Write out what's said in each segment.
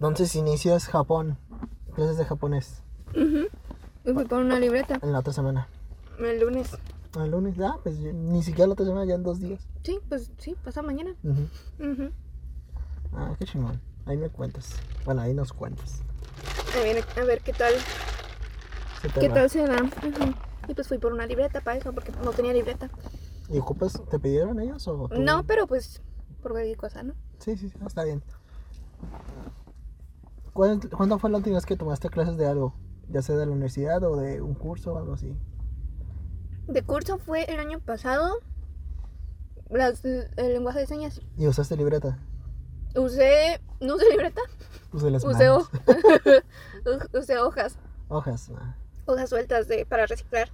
Entonces inicias Japón, clases de japonés, Ujú. Y fui por una libreta en la otra semana. el lunes. El lunes, ah, pues ni siquiera la otra semana, ya en dos días. Sí, pues sí, pasa mañana. Ujú. Ujú. Ah, qué chingón. Ahí me cuentas. Bueno, ahí nos cuentas. A ver, a ver qué tal, qué va. tal se da. Y pues fui por una libreta para eso, porque no tenía libreta. ¿Y ocupas, te pidieron ellos o tú? No, pero pues por cualquier cosa, ¿no? Sí, sí, sí, está bien. ¿Cuál- ¿Cuándo fue la última vez que tomaste clases de algo? Ya sea de la universidad o de un curso o algo así. De curso fue el año pasado. Las, el lenguaje de señas. ¿Y usaste libreta? Usé. No usé libreta. Usé las Usé, ho- usé hojas. Hojas. ah, Hojas sueltas de, para reciclar.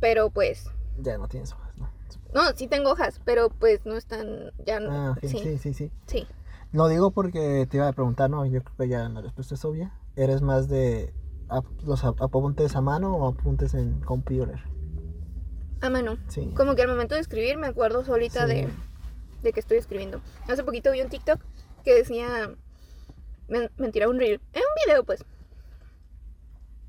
Pero pues. ya no tienes hojas, ¿no? No, sí tengo hojas, pero pues no están. Ya no. Ah, ok, sí, sí, sí, sí. sí. Lo digo porque te iba a preguntar, no, yo creo que ya la respuesta es obvia. ¿Eres más de ap- los ap- apuntes a mano o apuntes en computer? A mano. Sí. Como que al momento de escribir me acuerdo solita Sí. de, de que estoy escribiendo. Hace poquito vi un TikTok que decía. men- mentira, un reel. Es un video, pues.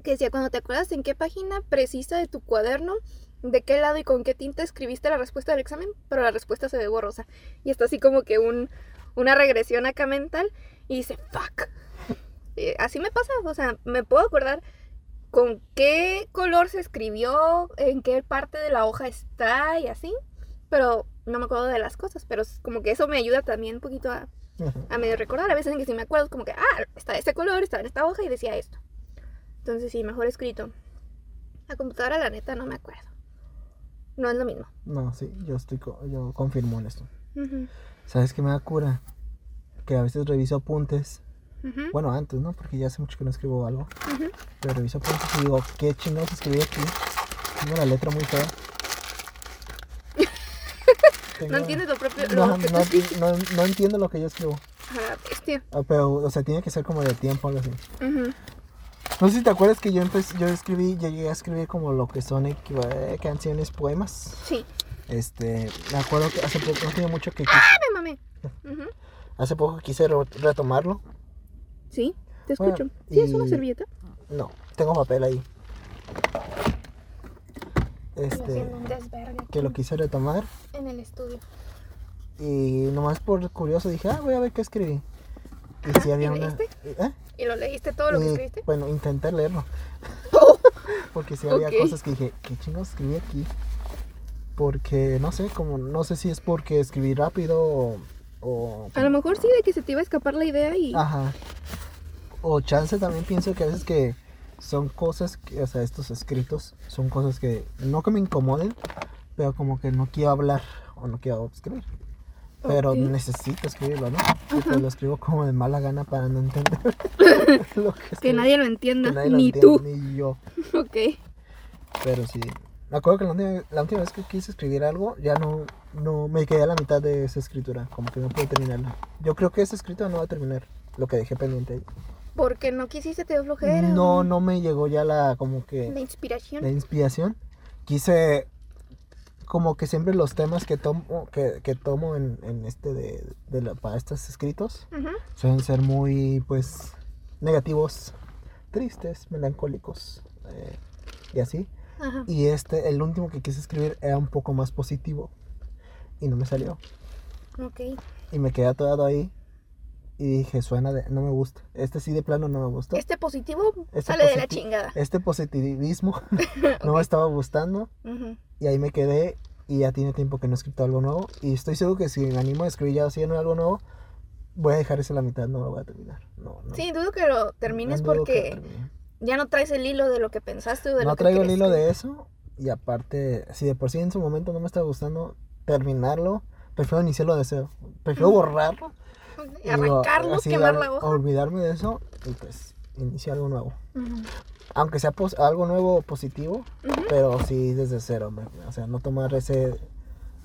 Que decía: cuando te acuerdas en qué página precisa de tu cuaderno, de qué lado y con qué tinta escribiste la respuesta del examen, pero la respuesta se ve borrosa. Y está así como que un, una regresión acá mental. Y dice: fuck. Y así me pasa. O sea, me puedo acordar con qué color se escribió, en qué parte de la hoja está y así. Pero no me acuerdo de las cosas. Pero es como que eso me ayuda también un poquito a, a medio recordar. A veces en que sí me acuerdo, como que, ah, está este color, estaba en esta hoja y decía esto. Entonces sí, mejor escrito. La computadora, la neta, no me acuerdo. No es lo mismo. No, sí, yo estoy, co- yo confirmo en esto. Ujú, ¿Sabes qué me da cura? Que a veces reviso apuntes. Bueno, antes, ¿no? Porque ya hace mucho que no escribo algo. Pero reviso apuntes y digo, ¿qué chingados escribí aquí? Tengo la letra muy fea. Tengo- No entiendes lo propio. No, que no, no- no entiendo lo que yo escribo. A la bestia. Ah, Pero, o sea, tiene que ser como de tiempo algo así. No sé si te acuerdas que yo empecé, yo escribí, llegué a escribir como lo que son eh, canciones, poemas. Sí. Este, me acuerdo que hace poco, no tiene mucho que ¡Ah, hace poco quise re- retomarlo. Sí, te Bueno, escucho. ¿Sí es una y- servilleta? No, tengo papel ahí. Estoy Este, haciendo un desvergue que lo quise retomar en el estudio. y nomás por curioso dije, ah, voy a ver qué escribí. Y sí ¿Y había una... leíste? ¿eh? ¿Y lo leíste todo lo que Y, escribiste? Bueno, intenté leerlo. Porque sí había cosas que dije, ¿qué chingos escribí aquí? Porque no sé, como no sé si es porque escribí rápido o. o- A lo mejor sí, de que se te iba a escapar la idea y... Ajá. O chance también pienso que a veces que son cosas, que, o sea, estos escritos son cosas que no que me incomoden, pero como que no quiero hablar o no quiero escribir. Pero necesito escribirlo, ¿no? Y pues lo escribo como de mala gana para no entender lo que Que nadie lo entienda, nadie lo ni entiende, tú. Ni yo. Ok. Pero sí. Me acuerdo que la última, la última vez que quise escribir algo, ya no, no me quedé a la mitad de esa escritura. Como que no pude terminarla. Yo creo que esa escritura no va a terminar. Lo que dejé pendiente ahí. Porque no quisiste, te dio flojera. No, no me llegó ya la como La que inspiración. la inspiración. Quise como que siempre los temas que tomo que, que tomo en, en este de, de la- para estos escritos suelen ser muy pues negativos, tristes, melancólicos eh, y así. Ajá. Y este, el último que quise escribir era un poco más positivo. Y no me salió. Ok. Y me quedé atorado ahí. Y dije, suena de. No me gusta. Este sí de plano no me gustó. Este positivo Este sale de la chingada. Este positivismo no me estaba gustando. Y ahí me quedé. Y ya tiene tiempo que no he escrito algo nuevo. Y estoy seguro que si me animo a escribir ya haciendo algo nuevo, voy a dejar eso a la mitad. No lo voy a terminar. No, no. Sí, dudo que lo termines No lo porque termine. Ya no traes el hilo de lo que pensaste o de no lo que traigo el hilo de eso. Y aparte, si de por sí en su momento no me estaba gustando terminarlo, prefiero iniciarlo de cero. Prefiero borrarlo. y Arrancarlo, quemar la hoja. Olvidarme de eso y pues iniciar algo nuevo. Aunque sea pos- algo nuevo positivo, pero sí desde cero. O sea, no tomar ese...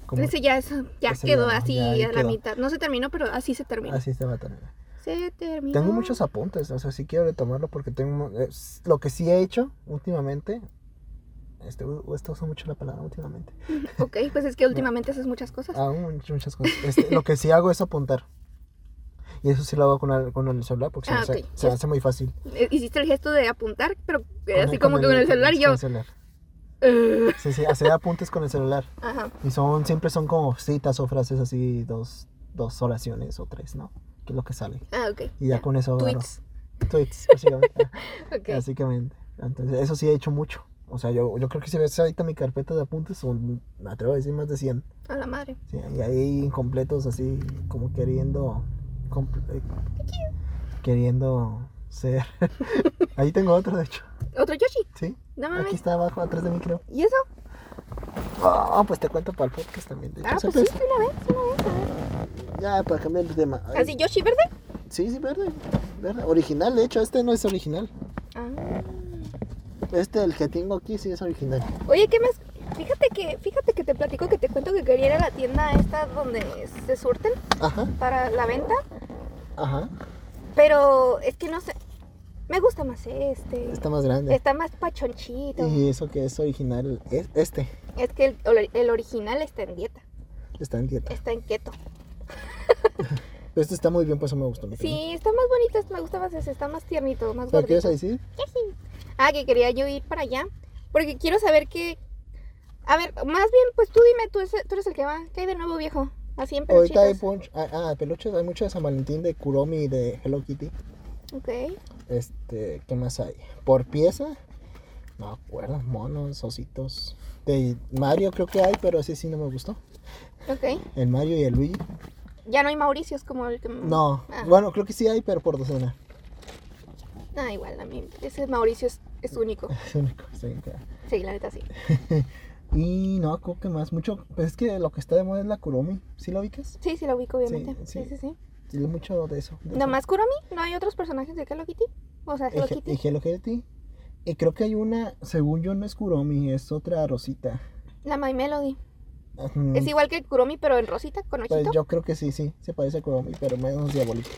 Como, Ese ya, es- ya ese quedó ya- así ya a la mitad. No se terminó, pero así se terminó. así se va a terminar. Se terminó. Tengo muchos apuntes, o sea, sí quiero retomarlo porque tengo... es- lo que sí he hecho últimamente... Este, uso mucho la palabra últimamente. Ok, pues es que últimamente haces muchas cosas. Much- muchas cosas. Este, lo que sí hago es apuntar. Y eso sí lo hago con el, con el celular porque se, Ah, hace, se muy fácil. Eh, Hiciste el gesto de apuntar, pero eh, así como que con el celular y yo. con el celular. "Ugh". Sí, sí, hacer apuntes con el celular. Ajá. Y son, siempre son como citas o frases así, dos, dos oraciones o tres, ¿no? Que es lo que sale. Ah, ok. Y ya con eso agarro. Tweets. Tweets, básicamente. Básicamente. Entonces, eso sí he hecho mucho. O sea, yo, yo creo que si ves ahorita mi carpeta de apuntes, son, me atrevo a decir, más de 100. A la madre. Sí, y ahí incompletos así, como queriendo... eh, queriendo ser... ahí tengo otro, de hecho. ¿Otro Yoshi? Sí, No aquí está abajo, atrás de mí, creo. ¿Y eso? Ah, pues te cuento para el podcast también. De hecho, Ah, pues sí, una vez, una vez. a ver. Ya, para cambiar de tema. Ay, ¿Así Yoshi verde? Sí, sí, verde. Verde. Original, de hecho, este no es original. Ah. Este, el que tengo aquí, sí es original. Oye, ¿qué más? Fíjate que, fíjate que te platico que te cuento que quería ir a la tienda esta donde se surten Ajá, para la venta, ajá. pero es que no sé, me gusta más este, Está más grande. está más pachonchito. Y eso que es original, es este. Es que el, el original está en dieta, Está en dieta. está en keto. Este está muy bien, por eso me gustó. Sí, está más bonito, me gusta más ese, está más tiernito, más ¿Pero qué ibas gordito. a decir? Ah, que quería yo ir para allá, porque quiero saber qué... A ver, más bien, pues tú dime, tú, tú eres el que va, ¿qué hay de nuevo, viejo? Así en Ahorita hay peluchitos. punch, ah, ah, peluches, hay mucho de San Valentín, de Kuromi y de Hello Kitty. Ok. Este, ¿qué más hay? Por pieza, no me acuerdo, monos, ositos. De Mario creo que hay, pero ese sí no me gustó. Ok. El Mario y el Luigi. Ya no hay Mauricios como el que... No, Ah. bueno, creo que sí hay, pero por docena. Ah, igual, a mí. Ese Mauricio es, es único. Es único, claro. Sí, la neta sí. Y no, creo que más, mucho, pues es que lo que está de moda es la Kuromi, ¿sí lo ubicas? Sí, sí, la ubico, obviamente. Sí, Sí, sí. sí, sí. Sí, mucho de eso. de ¿Nomás Kuromi? ¿No hay otros personajes de Hello Kitty? O sea, eso. Hello Kitty. y Hello Kitty. Y creo que hay una, según yo no es Kuromi, es otra rosita. La My Melody. Es igual que el Kuromi, pero en rosita, con Pues ojito. yo creo que sí, sí, se parece a Kuromi, pero menos diabólica.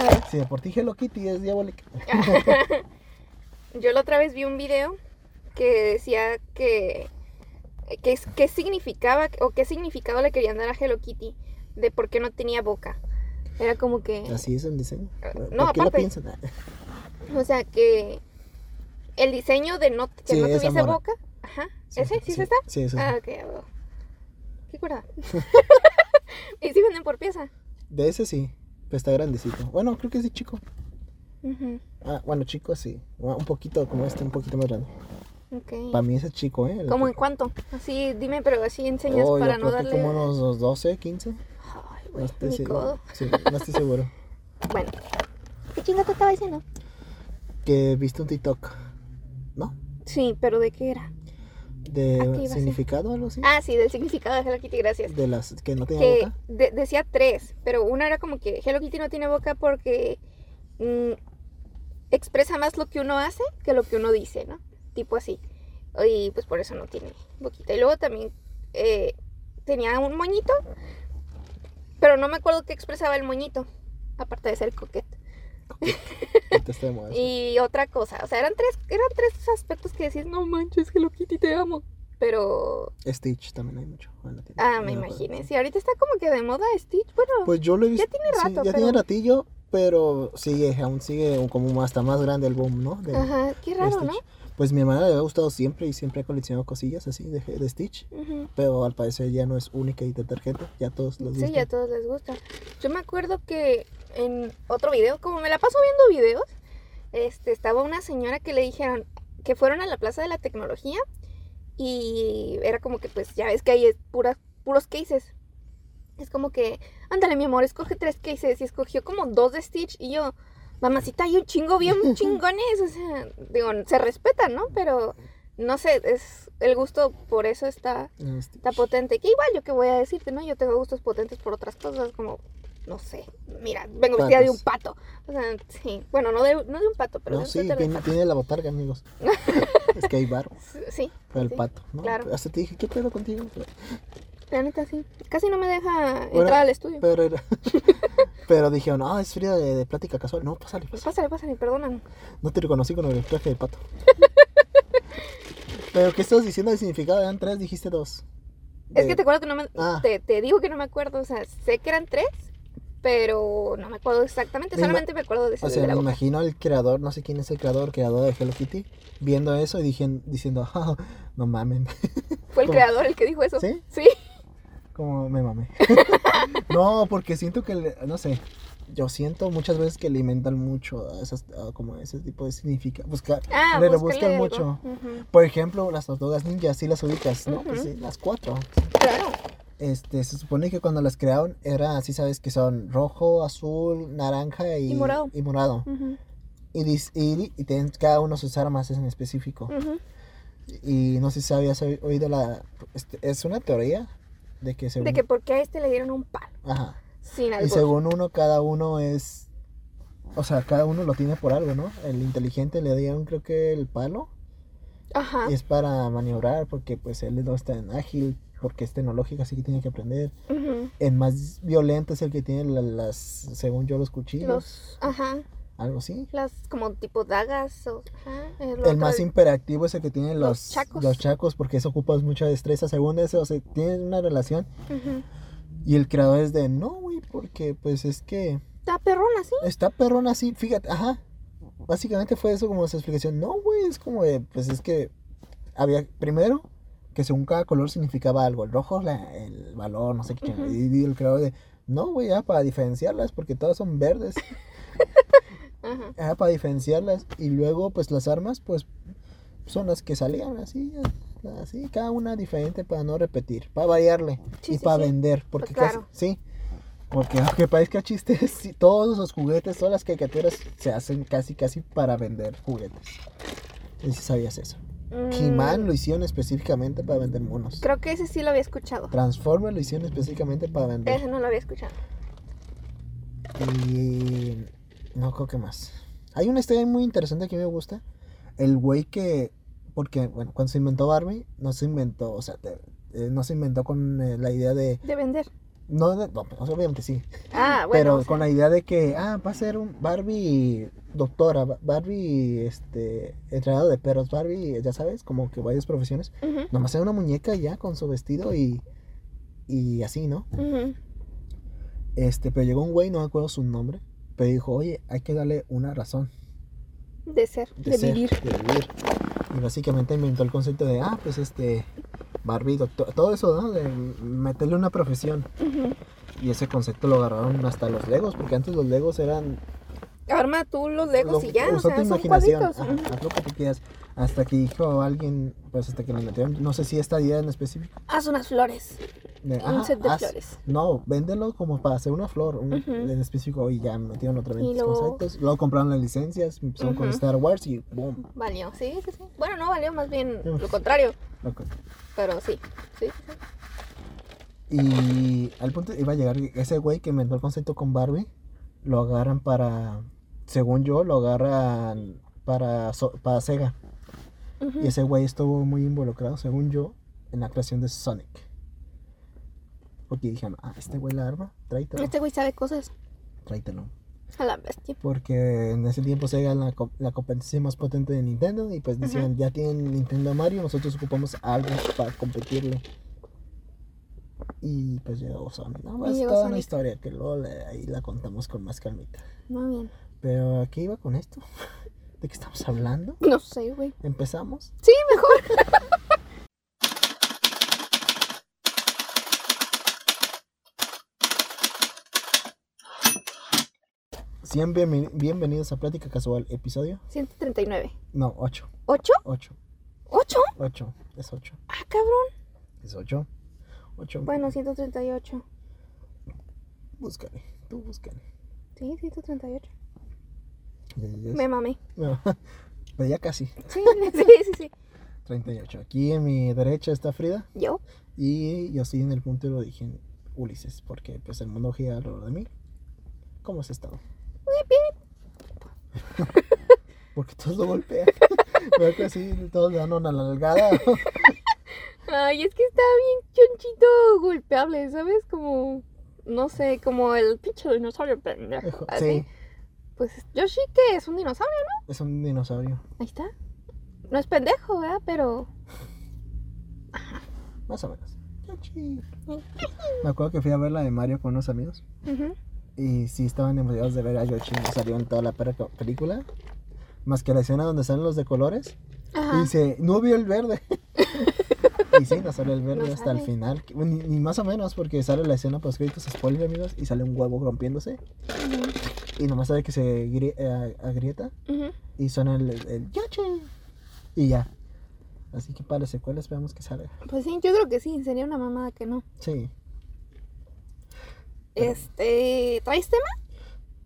A ver, Si de por ti Hello Kitty es diabólica. Yo la otra vez vi un video que decía que... que ¿Qué significaba o qué significado le querían dar a Hello Kitty de por qué no tenía boca? Era como que... Así es el diseño. ¿Por no, qué lo aparte. piensan? O sea, que el diseño de no, que Sí, no tuviese boca. Ajá. ¿Ese? ¿Sí, se está? Sí, eso Ah, ok. Qué curada. ¿Y si venden por pieza? De ese sí, pero está grandecito. Bueno, creo que es de chico. Ah, bueno, chico sí. Un poquito como este, un poquito más grande. Ok. Para mí ese es chico, ¿eh? ¿Cómo en cuánto? Así, dime, pero así enseñas Oh, para yo no creo que darle... como unos 12, 15. Ay, No güey, estoy mi seguro. codo. Sí, no estoy seguro. Bueno. ¿Qué chinga te estaba diciendo? Que viste un TikTok, ¿no? Sí, pero ¿de qué era? ¿A qué De significado o algo así. Ah, sí, del significado de Hello Kitty, gracias. De las que no tenía que boca. de- decía tres, pero una era como que Hello Kitty no tiene boca porque mm, expresa más lo que uno hace que lo que uno dice, ¿no? Tipo así. Y pues por eso no tiene boquita. Y luego también eh, tenía un moñito, pero no me acuerdo qué expresaba el moñito, aparte de ser coquete. Y otra cosa, o sea, eran tres, eran tres aspectos que decías, no manches, Hello Kitty, te amo. Pero, Stitch también hay mucho. ah, me imaginé. Sí, ahorita está como que de moda Stitch. Bueno, Pues yo lo he visto. Ya tiene sí, rato, ya pero- tiene ratillo, pero sigue, aún sigue como hasta más grande el boom, ¿no? De- ajá, qué raro. ¿no? Pues mi hermana le ha gustado siempre y siempre ha coleccionado cosillas así de, de Stitch. Ujú. Pero al parecer ya no es única y detergente. Ya todos los Sí, gustan. ya todos les gusta. Yo me acuerdo que en otro video, como me la paso viendo videos, este, estaba una señora que le dijeron que fueron a la Plaza de la Tecnología y era como que, pues, ya ves que es puras, puros cases. Es como que, ándale, mi amor, escoge tres cases y escogió como dos de Stitch y yo, mamacita, hay un chingo bien chingones, o sea, digo, se respetan, ¿no? Pero, no sé, es el gusto por eso está está potente. Que igual yo que voy a decirte, ¿no? Yo tengo gustos potentes por otras cosas, como, no sé, mira, vengo vestida de un pato. O sea, sí, bueno, no de, no de un pato, pero No, de sí, de tiene, pato. tiene la botarga, amigos. es que hay bar Sí, para el sí, pato, ¿no? claro. Hasta te dije, ¿qué pedo contigo? la neta sí. Casi no me deja Bueno, entrar al estudio. Pero, era- pero dije, no, es fría de, de plática casual. No, pásale, pásale. pásale, pásale, perdóname. No te reconocí con el traje de pato. pero, ¿qué estabas diciendo de significado? Eran tres, dijiste dos. Es que te acuerdo que no me... Ah. Te, te digo que no me acuerdo, o sea, sé que eran tres, Pero no me acuerdo exactamente, Me solamente me acuerdo de ese O sea, me boca. imagino al creador, no sé quién es el creador, creador de Hello Kitty, viendo eso y dijen- diciendo, "Ah, no mamen, Fue el creador el que dijo eso. ¿Sí? Sí. como me mamé. no, porque siento que, no sé, yo siento muchas veces que le inventan mucho a esas, a como ese tipo de significado. Buscar, Ah, le algo. mucho. Por ejemplo, las tortugas ninjas, sí las ubicas, ¿no? Pues sí, las cuatro. Claro. Este, se supone que cuando las crearon era así, sabes que son rojo, azul, naranja y, Y morado. y morado. Y, dis- y, y tienen cada uno sus armas en específico. Y no sé si habías oí- oído la... este, es una teoría de que según... De que por qué a este le dieron un palo. Ajá. Sin Y albur. según uno, cada uno es... O sea, cada uno lo tiene por algo, ¿no? El inteligente le dieron creo que el palo. Ajá. Y es para maniobrar porque pues él no es tan ágil, porque es tecnológico, así que tiene que aprender. El más violento es el que tiene la- las, según yo, los cuchillos. Los, ajá, Algo así. las como tipo dagas. O, ajá, el, El otro, más imperactivo es el que tiene Los los, chacos. los chacos, porque eso ocupas mucha destreza. Según eso, o sea, tienen una relación. Ujú. Y el creador es de, no, güey, porque pues es que Está perrón así. está perrón así, fíjate, ajá. Básicamente fue eso como su explicación. No, güey, es como de, pues es que había, primero, que según cada color significaba algo. El rojo, la- el valor, no sé qué. Y, y el creador de, no, güey, ya para diferenciarlas, porque todas son verdes. Ajá. Ajá, para diferenciarlas. Y luego, pues las armas, pues son las que salían así, así, cada una diferente para no repetir, para variarle Sí, y sí, para sí. vender. Porque Pues casi- claro. sí. Porque aunque parezca chiste, sí, todos los juguetes, todas las caricaturas se hacen casi, casi para vender juguetes. Y si sabías eso. He-Man Mm, lo hicieron específicamente para vender monos. Creo que ese sí lo había escuchado. Transformers lo hicieron específicamente para vender. Ese no lo había escuchado. Y no creo que más. Hay una historia muy interesante que me gusta. El güey que, porque bueno, cuando se inventó Barbie, no se inventó, o sea, te- eh, no se inventó con eh, la idea de, De vender. No, de- no, pues, obviamente sí, Ah, bueno. pero o sea, con la idea de que, ah, va a ser un Barbie doctora, Ba- Barbie, este, entrenado de perros, Barbie, ya sabes, como que varias profesiones. ujú, Nomás era una muñeca ya con su vestido y, y así, ¿no? Este, pero llegó un güey, no me acuerdo su nombre, pero dijo, oye, hay que darle una razón De ser, de, de, ser, vivir. de vivir. Y básicamente inventó el concepto de, ah, pues este, Barbie, doctor, todo eso, ¿no? De meterle una profesión. Ujú. Y ese concepto lo agarraron hasta los Legos, porque antes los Legos eran... Arma tú los legos lo- y ya, o sea, tu son imaginación, ujú. haz lo que tú quieras. Hasta que dijo alguien, pues hasta que le metieron, no sé si esta idea en específico. Haz unas flores. de, Un ajá, set de haz- flores. No, véndelo como para hacer una flor un- Ujú. en específico y ya metieron otra vez los luego- conceptos. Luego compraron las licencias, empezaron con Ujú. Star Wars y boom. Valió, sí, sí, sí. Bueno, no valió, más bien Uf. lo contrario. Pero sí, sí, sí. Y al punto iba a llegar ese güey que inventó el concepto con Barbie, lo agarran para, según yo, lo agarran para, para Sega. Y ese güey estuvo muy involucrado, según yo, en la creación de Sonic. Porque dijeron, ah, este güey la arma, tráetelo, Este güey sabe cosas tráetelo. A la bestia. Porque en ese tiempo Sega era la, la competencia más potente de Nintendo. Y pues decían, ya tienen Nintendo Mario, nosotros ocupamos algo para competirle. Y pues llegó Sonic. ¿no? Es llegó toda una historia que luego le- ahí la contamos con más calmita. Muy bien. Pero ¿a qué iba con esto? ¿De qué estamos hablando? No sé, güey. ¿Empezamos? Sí, mejor. Sean bienveni- bienvenidos a Plática Casual, episodio. 139. No, 8. ¿Ocho? 8. ¿Ocho? 8. Es 8. Ah, cabrón. Es 8. 8. Bueno, 138. Búscale. Tú búscale. Sí, 138. Ya, ya, ya. Me mamé. No, pero ya casi. Sí, sí, sí, sí. 38. Aquí en mi derecha está Frida. ¿Yo? Y yo estoy en el punto de origen Ulises. Porque pues el mundo gira alrededor de mí. ¿Cómo has estado? Porque todos lo golpean. Veo que así todos le dan una nalgada. Ay, es que está bien chonchito golpeable, ¿sabes? Como, no sé, como el pinche dinosaurio pendejo. Sí, Pues Yoshi, que es un dinosaurio, es un dinosaurio. ahí está. No es pendejo, ¿verdad? Pero. Más o menos. Yoshi. Me acuerdo que fui a ver la de Mario con unos amigos. ujú. Y sí estaban emocionados de ver a Yoshi. No salió en toda la película. Más que la escena donde salen los de colores. Y Ajá. dice, no vio el verde. y sí, no sale el verde No hasta el sale. final. que- Ni, ni más o menos, porque sale la escena post créditos spoiler, amigos. Y sale un huevo rompiéndose. Y nomás sabe que se gri- eh, agrieta. Ujú. Y suena el, el. Y ya. Así que para las secuelas veamos que sale. Pues sí, yo creo que sí, sería una mamada que no. Sí. Este, ¿traes tema?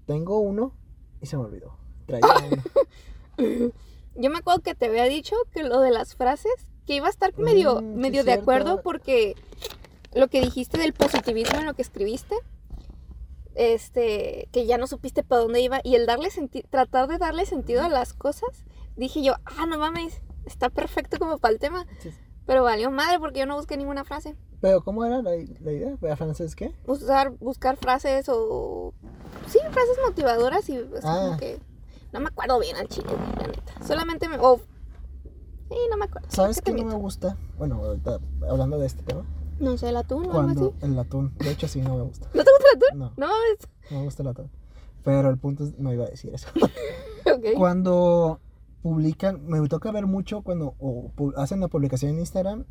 Tengo uno y se me olvidó. Traía uno. Yo me acuerdo que te había dicho que lo de las frases, que iba a estar medio, Mm, sí, medio de cierto. acuerdo porque lo que dijiste del positivismo en lo que escribiste, este, que ya no supiste para dónde iba y el darle tratar de darle sentido a las cosas, dije yo, ah, no mames, está perfecto como para el tema, Sí, sí. Pero valió madre porque yo no busqué ninguna frase. Pero, ¿cómo era la, la idea? ¿Para francés qué? Usar, buscar frases o, sí, frases motivadoras y es como Ah. que, no me acuerdo bien al chile, la neta. Solamente me, o, sí, no me acuerdo. ¿Sabes ¿Qué te no me gusta? Bueno, ahorita, hablando de este tema. No sé, el atún o algo así. el atún. De hecho, sí, no me gusta. ¿No te gusta el atún? No, No mames. no me gusta el atún. Pero el punto es, no iba a decir eso. Ok. Cuando publican, me toca ver mucho cuando o hacen la publicación en Instagram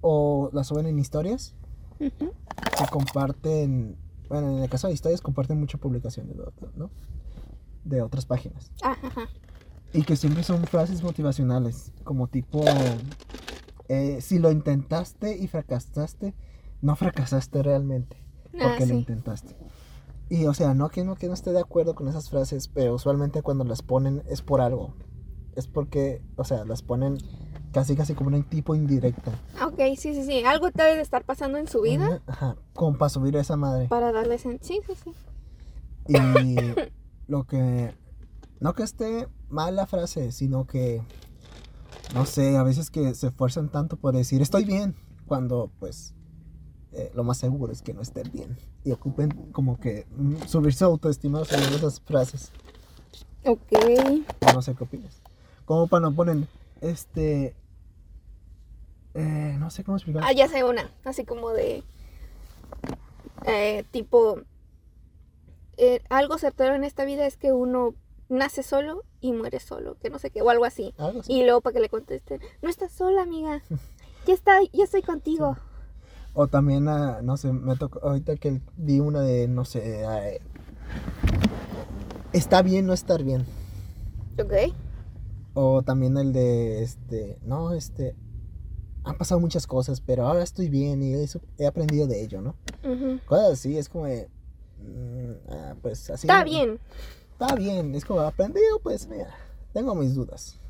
o la suben en historias. Ujú. se comparten, bueno, en el caso de historias comparten muchas publicaciones, ¿no? ¿no? De otras páginas. Ah, Ajá. Y que siempre son frases motivacionales, como tipo, eh, si lo intentaste y fracasaste, no fracasaste realmente, Ah, porque lo intentaste. Y o sea, no que no que no esté de acuerdo con esas frases, pero usualmente cuando las ponen es por algo. Es porque, o sea, las ponen casi casi como un tipo indirecta. Ok, sí, sí, sí. Algo debe de estar pasando en su vida Ajá, como para subir a esa madre. para darle sentido. Sí, sí, sí. Y lo que. No que esté mal la frase, sino que. No sé, a veces que se esfuerzan tanto por decir estoy bien, cuando pues eh, lo más seguro es que no estén bien. Y ocupen como que mm, subir su autoestima sobre esas frases. Ok. No sé qué opinas. Como para no ponen, este. eh, no sé cómo explicar. Ah, ya sé una. Así como de. eh, tipo. eh, algo certero en esta vida es que uno nace solo y muere solo. Que no sé qué. O algo así. Algo así. Y luego para que le contesten. No estás sola, amiga. Ya está, ya estoy contigo. O también, ah, no sé, me tocó ahorita que vi una de, no sé, está bien no estar bien. Ok. O también el de, este, no, este, han pasado muchas cosas, pero ahora estoy bien y eso he aprendido de ello, ¿no? Ujú. Cosas así, es como de, mm, ah, pues así. Está bien. Está bien, es como aprendido, pues mira, tengo mis dudas.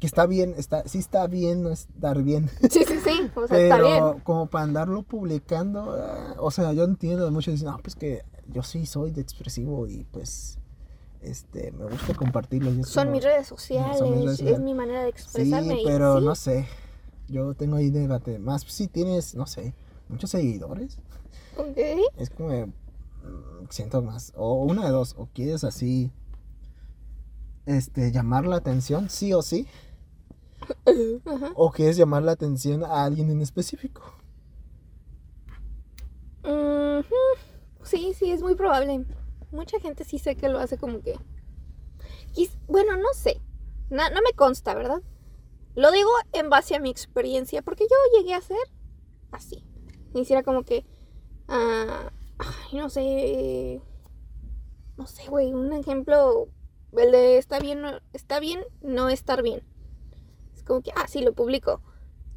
Que está bien, está, sí está bien no estar bien. Sí, sí, sí. O sea, está bien. Pero como para andarlo publicando, ah, o sea, yo entiendo, muchos dicen, no, pues que yo sí soy de expresivo y pues, este, me gusta compartirlo. y es Son como- mis redes sociales, son mis redes es sociales. mi manera de Sí, expresarme. y pero sí, no sé, yo tengo ahí debate. Más si tienes, no sé, muchos seguidores, Ok. es como, mm, siento más, o una de dos, o quieres así, este, llamar la atención, sí o sí, Ajá. o quieres llamar la atención a alguien en específico. Sí, sí, es muy probable. Mucha gente sí sé que lo hace como que... Bueno, no sé. Na- no me consta, ¿verdad? Lo digo en base a mi experiencia, porque yo llegué a ser así. Hiciera como que... ah, ay, no sé... No sé, güey, un ejemplo... El de está bien, no, está bien, no estar bien. Es como que, ah, sí, lo publico.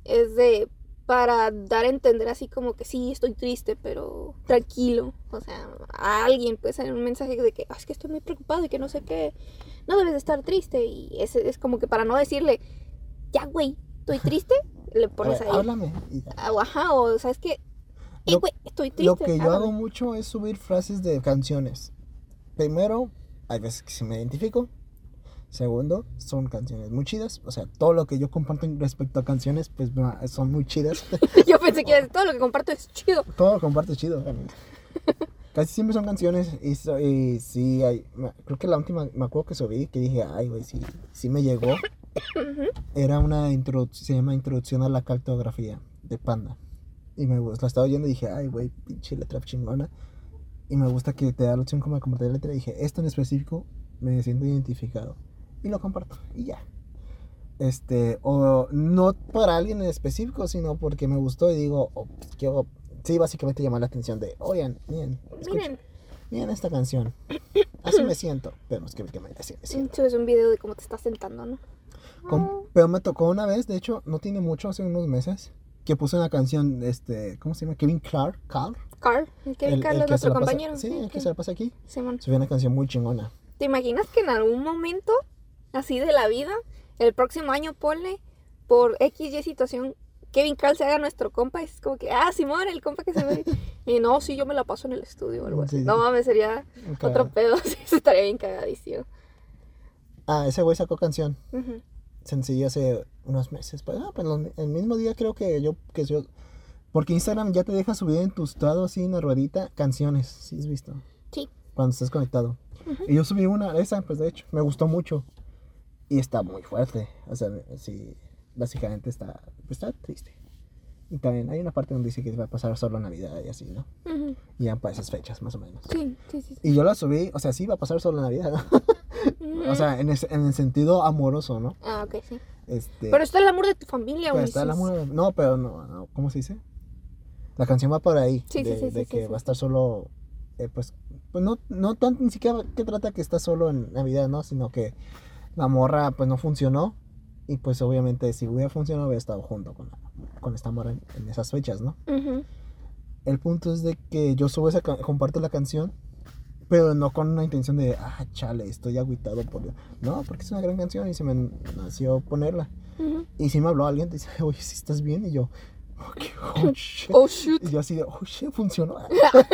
Es de para dar a entender así como que sí, estoy triste, pero tranquilo. O sea, a alguien pues en un mensaje de que "Ah, es que estoy muy preocupado y que no sé qué, no debes de estar triste. Y ese es como que para no decirle, ya güey, estoy triste, le pones ver, ahí. háblame. Ah, Ajá, o sabes que, hey Lo- güey, estoy triste. Lo que yo háblame". hago mucho es subir frases de canciones. Primero, hay veces que sí me identifico. Segundo, son canciones muy chidas. O sea, todo lo que yo comparto respecto a canciones, pues son muy chidas. Yo pensé que todo lo que comparto es chido. todo lo comparto es chido. Casi siempre son canciones. Y, so- y sí, hay, creo que la última, me acuerdo que subí, que dije, ay, güey, sí, sí me llegó. Era una introducción, se llama Introducción a la Cartografía de Panda. Y me gustó, la estaba oyendo y dije, ay, güey, pinche letra chingona. Y me gusta que te da la opción como de compartir letra. Y dije, esto en específico me siento identificado. Y lo comparto. Y ya. Este, o no para alguien en específico, sino porque me gustó y digo, oh, pues, quiero, sí, básicamente llamar la atención de, oigan, miren, Miren, miren esta canción. Así me siento. Pero es que, que me así me siento. subes un video de cómo te estás sentando, ¿no? Com- pero me tocó una vez, de hecho, no tiene mucho, hace unos meses, que puse una canción, este, ¿cómo se llama? Kevin Clark, Carl. Carl, Kevin el- Carl el es nuestro la pasa- compañero. Sí, el que se la pasa aquí. Simón. Subió una canción muy chingona. ¿Te imaginas que en algún momento, así de la vida, el próximo año ponle por X, Y situación, Kevin Carl se haga nuestro compa? Es como que, ah, Simón, el compa que se ve. Y no, sí, yo me la paso en el estudio o algo así. Sí. No mames, sería otro pedo. Sí, eso estaría bien cagadísimo. Ah, ese güey sacó canción. Ujú. Sencillo hace unos meses. Pues, ah, pues el mismo día creo que yo, que yo... Porque Instagram ya te deja subir en tu estado así en la ruedita canciones, ¿sí has visto? Sí. Cuando estás conectado. Y yo subí una, esa, pues de hecho, me gustó mucho. Y está muy fuerte. O sea, sí, básicamente está, está triste. Y también hay una parte donde dice que va a pasar solo Navidad y así, ¿no? Y ya para esas fechas, más o menos. Sí, sí, sí. sí. Y yo la subí, o sea, sí va a pasar solo Navidad, ¿no? O sea, en, ese- en el sentido amoroso, ¿no? Ah, ok, sí. Este, Pero está el amor de tu familia, pero está el amor- No, pero no, no, ¿cómo se dice? La canción va por ahí. Sí, sí, de, sí, de sí, que sí, va a estar solo, eh, pues, pues no, no tanto, ni siquiera que trata que está solo en Navidad, ¿no? Sino que la morra, pues, no funcionó. Y pues, obviamente, si hubiera funcionado, hubiera estado junto con, con esta morra en, en esas fechas, ¿no? El punto es de que yo subo esa, comparto la canción, pero no con una intención de, ah, chale, estoy agüitado por... No, porque es una gran canción y se me nació ponerla. Y si me habló alguien, te dice, oye, si estás bien, y yo, "Oh, oh, shit. Oh, shoot. Y yo así de, oh, shit, funcionó.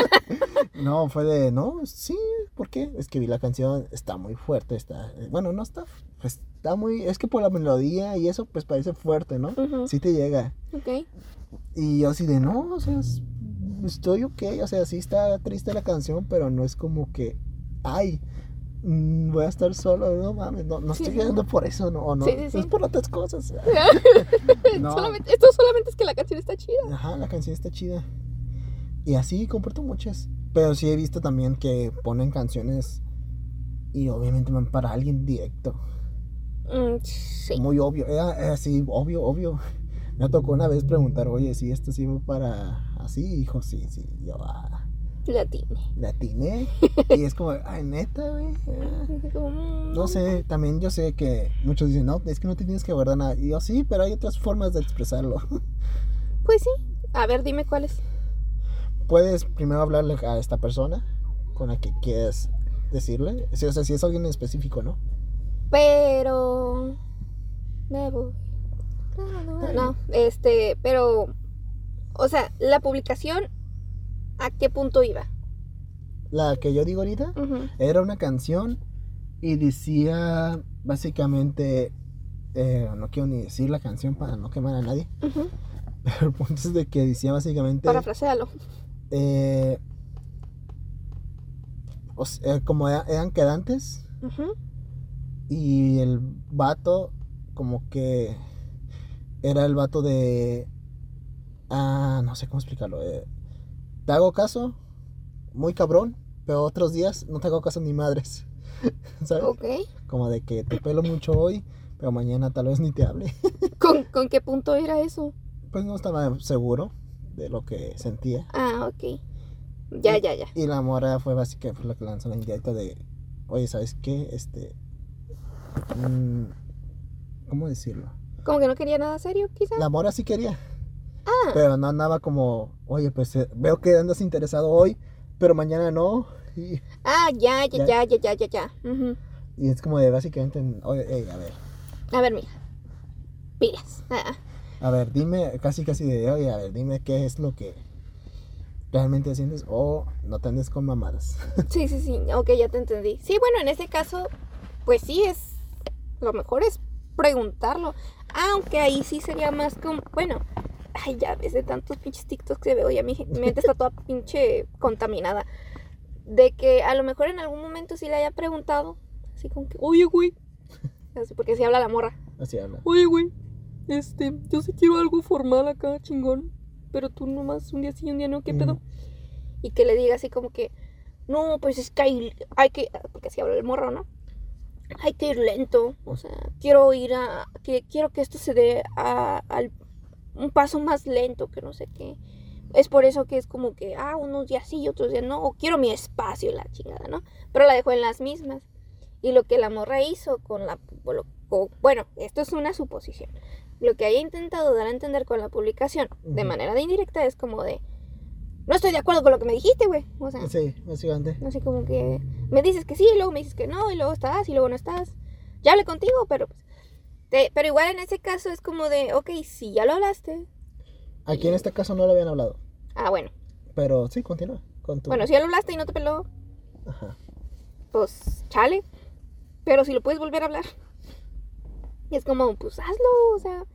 no, fue de, no, sí, ¿por qué? Es que vi la canción, está muy fuerte, está, bueno, no está, está muy, es que por la melodía y eso, pues parece fuerte, ¿no? Sí te llega. Ok. Y yo así de, no, o sea, es- estoy ok, o sea, sí está triste la canción, pero no es como que, ay, voy a estar solo, no mames, no, no estoy llorando por eso, no, no, Sí, sí, sí. es por otras cosas. No. Solamente- esto solamente es que la canción está chida. Ajá, la canción está chida. Y así comparto muchas. Pero sí he visto también que ponen canciones y obviamente van para alguien directo. Mm, sí. Muy obvio, era así, obvio, obvio. Me tocó una vez preguntar, oye, si esto sirve para así, hijo, sí, sí. Yo, ah, Latine. la atiné. y es como, ay, neta, güey. ah". Mm, No sé, también yo sé que muchos dicen, no, es que no te tienes que guardar nada. Y yo, sí, pero hay otras formas de expresarlo. Pues sí. A ver, dime cuáles. Puedes primero hablarle a esta persona con la que quieres decirle. O sea, si es alguien en específico, ¿no? Pero. Me voy. No, no, no, este, pero. O sea, la publicación, ¿a qué punto iba? La que yo digo ahorita era una canción y decía básicamente, eh, no quiero ni decir la canción para no quemar a nadie, pero el punto es de que decía básicamente, Parafrasealo. eh, o sea, como era- eran quedantes Ujú. y el vato como que era el vato de ah no sé cómo explicarlo eh, te hago caso muy cabrón pero otros días no te hago caso ni madres ¿sabes? Ok. como de que te pelo mucho hoy pero mañana tal vez ni te hable ¿Con, ¿Con qué punto era eso? pues no estaba seguro de lo que sentía Ah, ok. Ya, ya, ya. y la mora fue básicamente la que lanzó la indirecta de oye sabes qué este mm, cómo decirlo Como que no quería nada serio, quizá. La mora sí quería. Ah. Pero no andaba como, oye, pues eh, veo que andas interesado hoy, pero mañana no. Y, Ah, ya, ya, Ya. ya, ya, ya, ya, y es como de básicamente, oye, ey, a ver, A ver, mira. Pilas. Ah, a ver, dime, casi casi de, oye, a ver, dime qué es lo que realmente sientes o no te andes con mamadas. Sí, sí, sí. Ok, ya te entendí. Sí, bueno, en ese caso, pues sí es. Lo mejor es preguntarlo. Aunque ahí sí sería más como. Bueno, ay, ya ves de tantos pinches TikToks que veo, ya mi mi mente está toda pinche contaminada. De que a lo mejor en algún momento sí le haya preguntado. Así como que, oye, güey. Así porque si habla la morra. Así habla. Oye, güey, este, yo sí quiero algo formal acá, chingón. Pero tú nomás un día sí, un día no, ¿qué Mm. pedo? Y que le diga así como que, no, pues es que hay, hay que, porque así habla el morro, ¿no? Hay que ir lento, o sea, quiero ir a, que, quiero que esto se dé a, al, un paso más lento, que no sé qué. Es por eso que es como que, ah, unos días sí y otros días no, o quiero mi espacio, la chingada, ¿no? Pero la dejó en las mismas. Y lo que la morra hizo con la, bueno, esto es una suposición. Lo que haya intentado dar a entender con la publicación de manera de indirecta es como de, no estoy de acuerdo con lo que me dijiste, güey. O sea, Sí, básicamente. Así como que me dices que sí, y luego me dices que no, y luego estás, y luego no estás. Ya hablé contigo, pero pues. Te- pero igual en ese caso es como de, ok, si ya lo hablaste. Aquí en este caso no lo habían hablado. Ah, bueno. Pero sí, continúa con tu. Bueno, si ya lo hablaste y no te peló, Ajá. pues chale. Pero si lo puedes volver a hablar. Y es como, pues hazlo, o sea.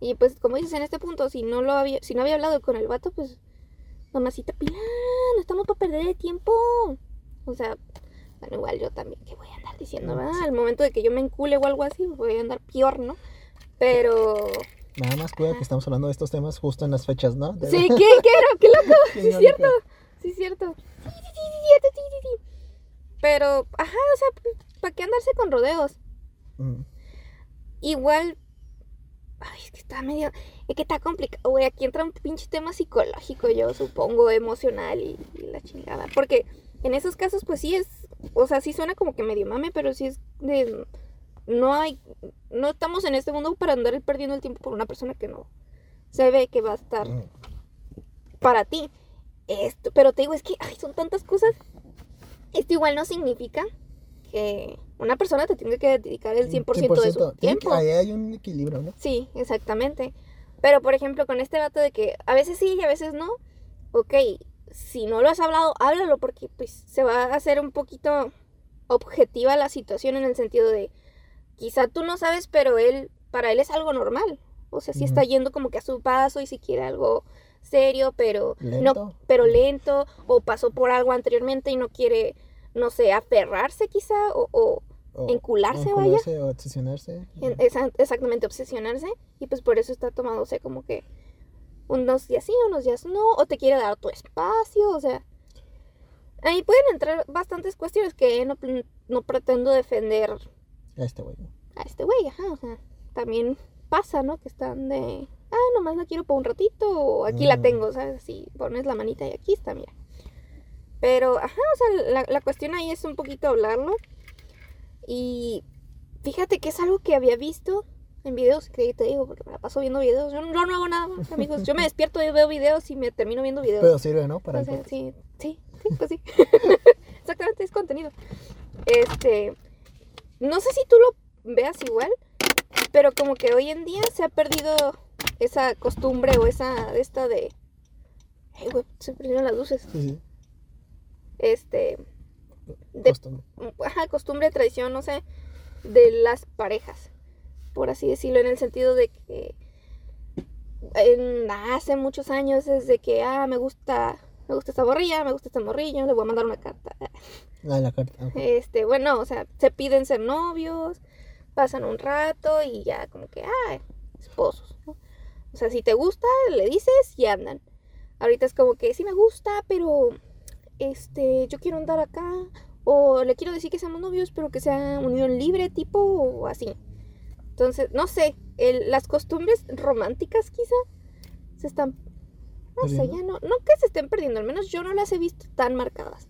Y pues como dices en este punto, si no lo había, si no había hablado con el vato, pues mamacita pilán, no estamos para perder el tiempo. O sea, bueno, igual yo también, que voy a andar diciendo, ¿verdad? Al momento de que yo me encule o algo así, voy a andar peor, ¿no? Pero. Nada más cuida que estamos hablando de estos temas justo en las fechas, ¿no? De- Sí, ¿qué? ¿Qué? ¡Qué loco! Sí, es cierto. Sí, es cierto. Sí, sí, sí, sí, sí, sí. Pero, ajá, o sea, ¿para qué andarse con rodeos? Mm. Igual. Ay, es que está medio. Es que está complicado, güey. Aquí entra un pinche tema psicológico, yo supongo, emocional y, y la chingada. Porque en esos casos, pues sí es. O sea, sí suena como que medio mame, pero sí es de. No hay. No estamos en este mundo para andar perdiendo el tiempo por una persona que no se ve que va a estar Mm. para ti. Esto, pero te digo, es que ay, son tantas cosas. Esto igual no significa que una persona te tenga que dedicar el 100%, de su 100%. Tiene que- tiempo. Ahí hay un equilibrio, ¿no? Sí, exactamente. Pero por ejemplo, con este vato de que a veces sí y a veces no. Ok, si no lo has hablado, háblalo porque pues se va a hacer un poquito objetiva la situación en el sentido de quizá tú no sabes, pero él para él es algo normal. O sea, sí Ujú. está yendo como que a su paso y si quiere algo serio, pero no Lento. pero lento o pasó por algo anteriormente y no quiere no sé, aferrarse quizá o, o O, Encularse, o vaya. O obsesionarse. en- esa- exactamente obsesionarse y pues por eso está tomándose como que unos días sí, unos días no, o te quiere dar tu espacio, o sea, ahí pueden entrar bastantes cuestiones que no, no pretendo defender A este güey. a este güey, ajá, o sea, también pasa, ¿no? Que están de, ah, nomás la quiero por un ratito, o aquí la Mm. tengo, ¿sabes? Si pones la manita y aquí está, mira. Pero, ajá, o sea, la, la cuestión ahí es un poquito hablarlo. Y fíjate que es algo que había visto en videos, que te digo, porque me la paso viendo videos. Yo, no- yo no hago nada, amigos. Yo me despierto y veo videos y me termino viendo videos. Pero sirve, ¿no? Para O sea, sí, sí, sí, pues sí. Exactamente, es contenido. Este, no sé si tú lo veas igual, pero como que hoy en día se ha perdido esa costumbre o esa, esta de... Ay, güey, se prendieron las luces. Sí, sí. Este, de Costumbre. ajá, costumbre, tradición, no sé, de las parejas, por así decirlo, en el sentido de que en- hace muchos años es de que, ah, me gusta, me gusta esta morrilla, me gusta este morrillo, le voy a mandar una carta. Ah, la carta. Este, bueno, o sea, se piden ser novios, pasan un rato y ya como que, ah, esposos, ¿no? O sea, si te gusta, le dices y andan. Ahorita es como que sí me gusta, pero este, yo quiero andar acá o le quiero decir que seamos novios, pero que sea unión libre tipo o así. Entonces, no sé, el- las costumbres románticas quizá se están no sé, ya no, no que se estén perdiendo, al menos yo no las he visto tan marcadas.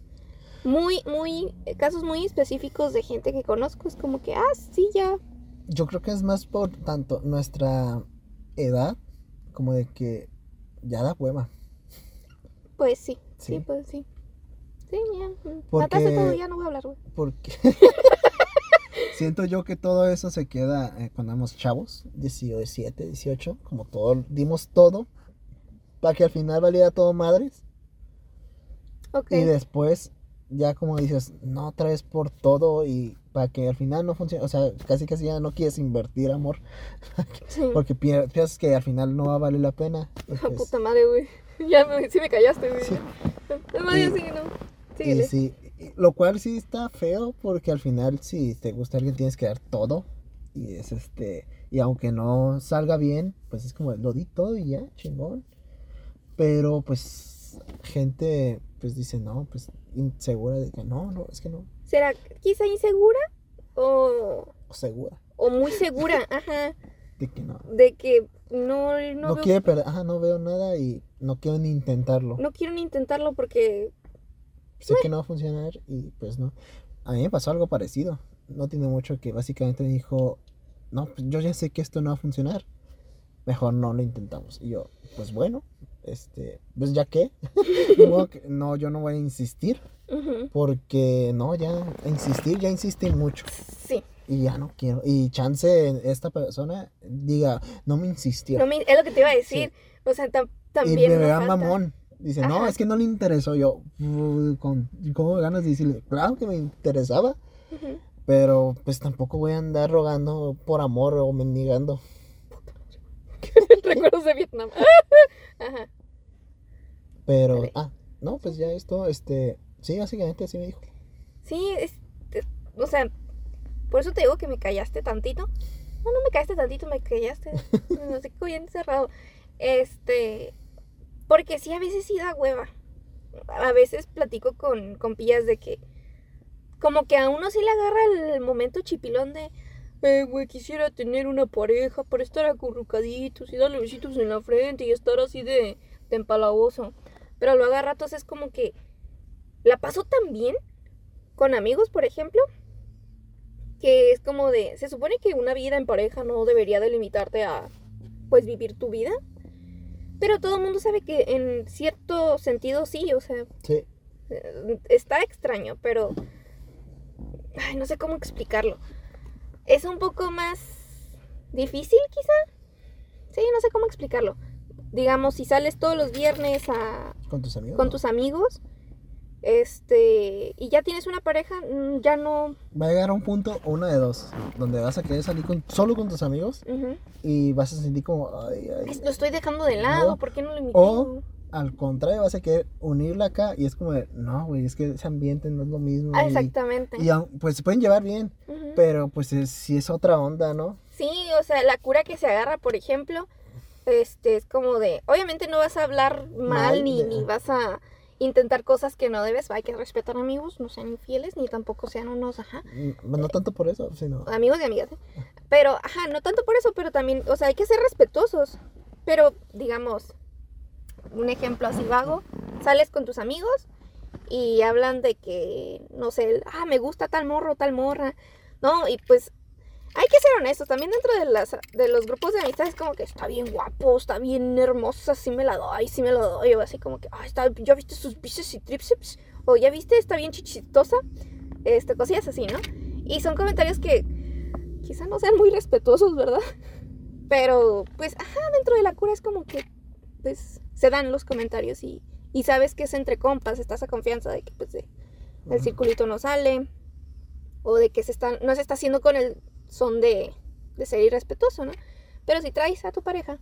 Muy, muy, eh, casos muy específicos de gente que conozco, es como que, ah, sí, ya. Yo creo que es más por tanto nuestra edad como de que ya da hueva. Pues sí, sí, Sí. pues sí. Sí, ya. mm, Porque- Mataste todo, ya no voy a hablar, güey. Porque siento yo que todo eso se queda eh, cuando éramos chavos, 17, 18, como todo, dimos todo para que al final valiera todo madres. Ok. Y después ya como dices, no traes por todo y para que al final no funcione, o sea, casi casi ya no quieres invertir amor Sí. porque pier- piensas que al final no va a valer la pena. Ah, pues- puta madre, güey. Ya me, sí me callaste, güey. Sí. No, madre, Y- sí, no. Y sí, lo cual sí está feo porque al final si te gusta alguien tienes que dar todo y es este y aunque no salga bien, pues es como lo di todo y ya, chingón. Pero pues gente pues dice, no, pues insegura de que no, no, es que no, ¿Será quizá insegura o, o segura o muy segura? Ajá. de que no. De que no, no, No, veo- quiere perder, ajá, no veo nada y no quiero ni intentarlo. no quiero ni intentarlo porque... Sé que no va a funcionar y pues no. A mí me pasó algo parecido. No tiene mucho que básicamente me dijo, no, pues yo ya sé que esto no va a funcionar. Mejor no lo intentamos. Y yo, pues bueno, este, pues ya qué. No, yo no voy a insistir porque no, ya insistir, ya insistí mucho. Sí, Y ya no quiero. Y chance esta persona diga, no me insistió. no me- es lo que te iba a decir. O sea, tam- y también... me vea mamón. Dice, no, es que no le interesó. Yo, "Uh, con, ¿cómo ganas de decirle? Claro que me interesaba. Pero pues tampoco voy a andar rogando por amor o mendigando. Recuerdos de Vietnam. Ajá. Pero, Vale. ah, no, pues ya esto, este, sí, básicamente así me dijo. Sí, es, es- o sea, por eso te digo que me callaste tantito. No, no me callaste tantito, me callaste. No sé, bien cerrado. Este, porque sí, a veces sí da hueva. A veces platico con, con pillas de que, como que a uno sí le agarra el momento chipilón de, eh, güey, quisiera tener una pareja para estar acurrucaditos y darle besitos en la frente y estar así de, de empalagoso. Pero luego a ratos es como que la paso tan bien con amigos, por ejemplo, que es como de, se supone que una vida en pareja no debería delimitarte a, pues, vivir tu vida, pero todo el mundo sabe que en cierto sentido sí, o sea, Sí, eh, está extraño, pero, ay, no sé cómo explicarlo. Es un poco más difícil, quizá. Sí, no sé cómo explicarlo. Digamos, si sales todos los viernes a, con tus amigos. con tus amigos, este, y ya tienes una pareja, mm, ya no, Va a llegar a un punto, una de dos, donde vas a querer salir con, solo con tus amigos y vas a sentir como, ay, ay. es- lo estoy dejando de lado, No. ¿por qué no lo invité? O- Al contrario, vas a querer unirla acá y es como de, no, güey, es que ese ambiente no es lo mismo. Ah, y- exactamente. Y, aun- pues se pueden llevar bien, pero pues es, sí es otra onda, ¿no? Sí, o sea, la cura que se agarra, por ejemplo, este, es como de, obviamente no vas a hablar mal, Mal ni, de- ni vas a intentar cosas que no debes, hay que respetar amigos, no sean infieles, ni tampoco sean unos, ajá, Mm, No tanto por eso, sino... amigos y amigas, ¿eh? Pero, ajá, no tanto por eso, pero también, o sea, hay que ser respetuosos. Pero, digamos, un ejemplo así vago, sales con tus amigos y hablan de que, no sé, ah, me gusta tal morro, tal morra, ¿no? Y pues hay que ser honestos, también dentro de, las, de los grupos de amistades como que está bien guapo, está bien hermosa, sí me la doy, sí me lo doy, o así como que, ah, está, ya viste sus bíceps y tríceps, o ya viste, está bien chichitosa, este, cosillas así, ¿no? Y son comentarios que quizá no sean muy respetuosos, ¿verdad? Pero, pues, ajá, dentro de la cura es como que, pues, se dan los comentarios y, y sabes que es entre compas, estás a confianza de que, pues, de- el circulito no sale, o de que se está, no se está haciendo con el son de, de ser irrespetuoso, ¿no? Pero si traes a tu pareja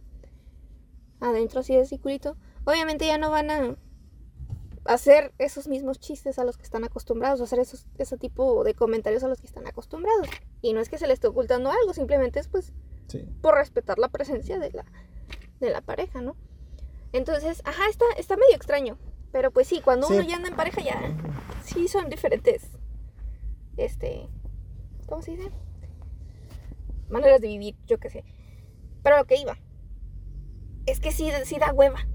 adentro así del circulito, obviamente ya no van a hacer esos mismos chistes a los que están acostumbrados, o hacer esos, ese tipo de comentarios a los que están acostumbrados. Y no es que se les esté ocultando algo, simplemente es pues Sí. por respetar la presencia de la, de la pareja, ¿no? Entonces, ajá, está, está medio extraño. Pero pues sí, cuando Sí. uno ya anda en pareja ya sí son diferentes. Este. ¿Cómo se dice? Maneras de vivir, yo qué sé. Pero lo que iba. Es que sí, sí da hueva.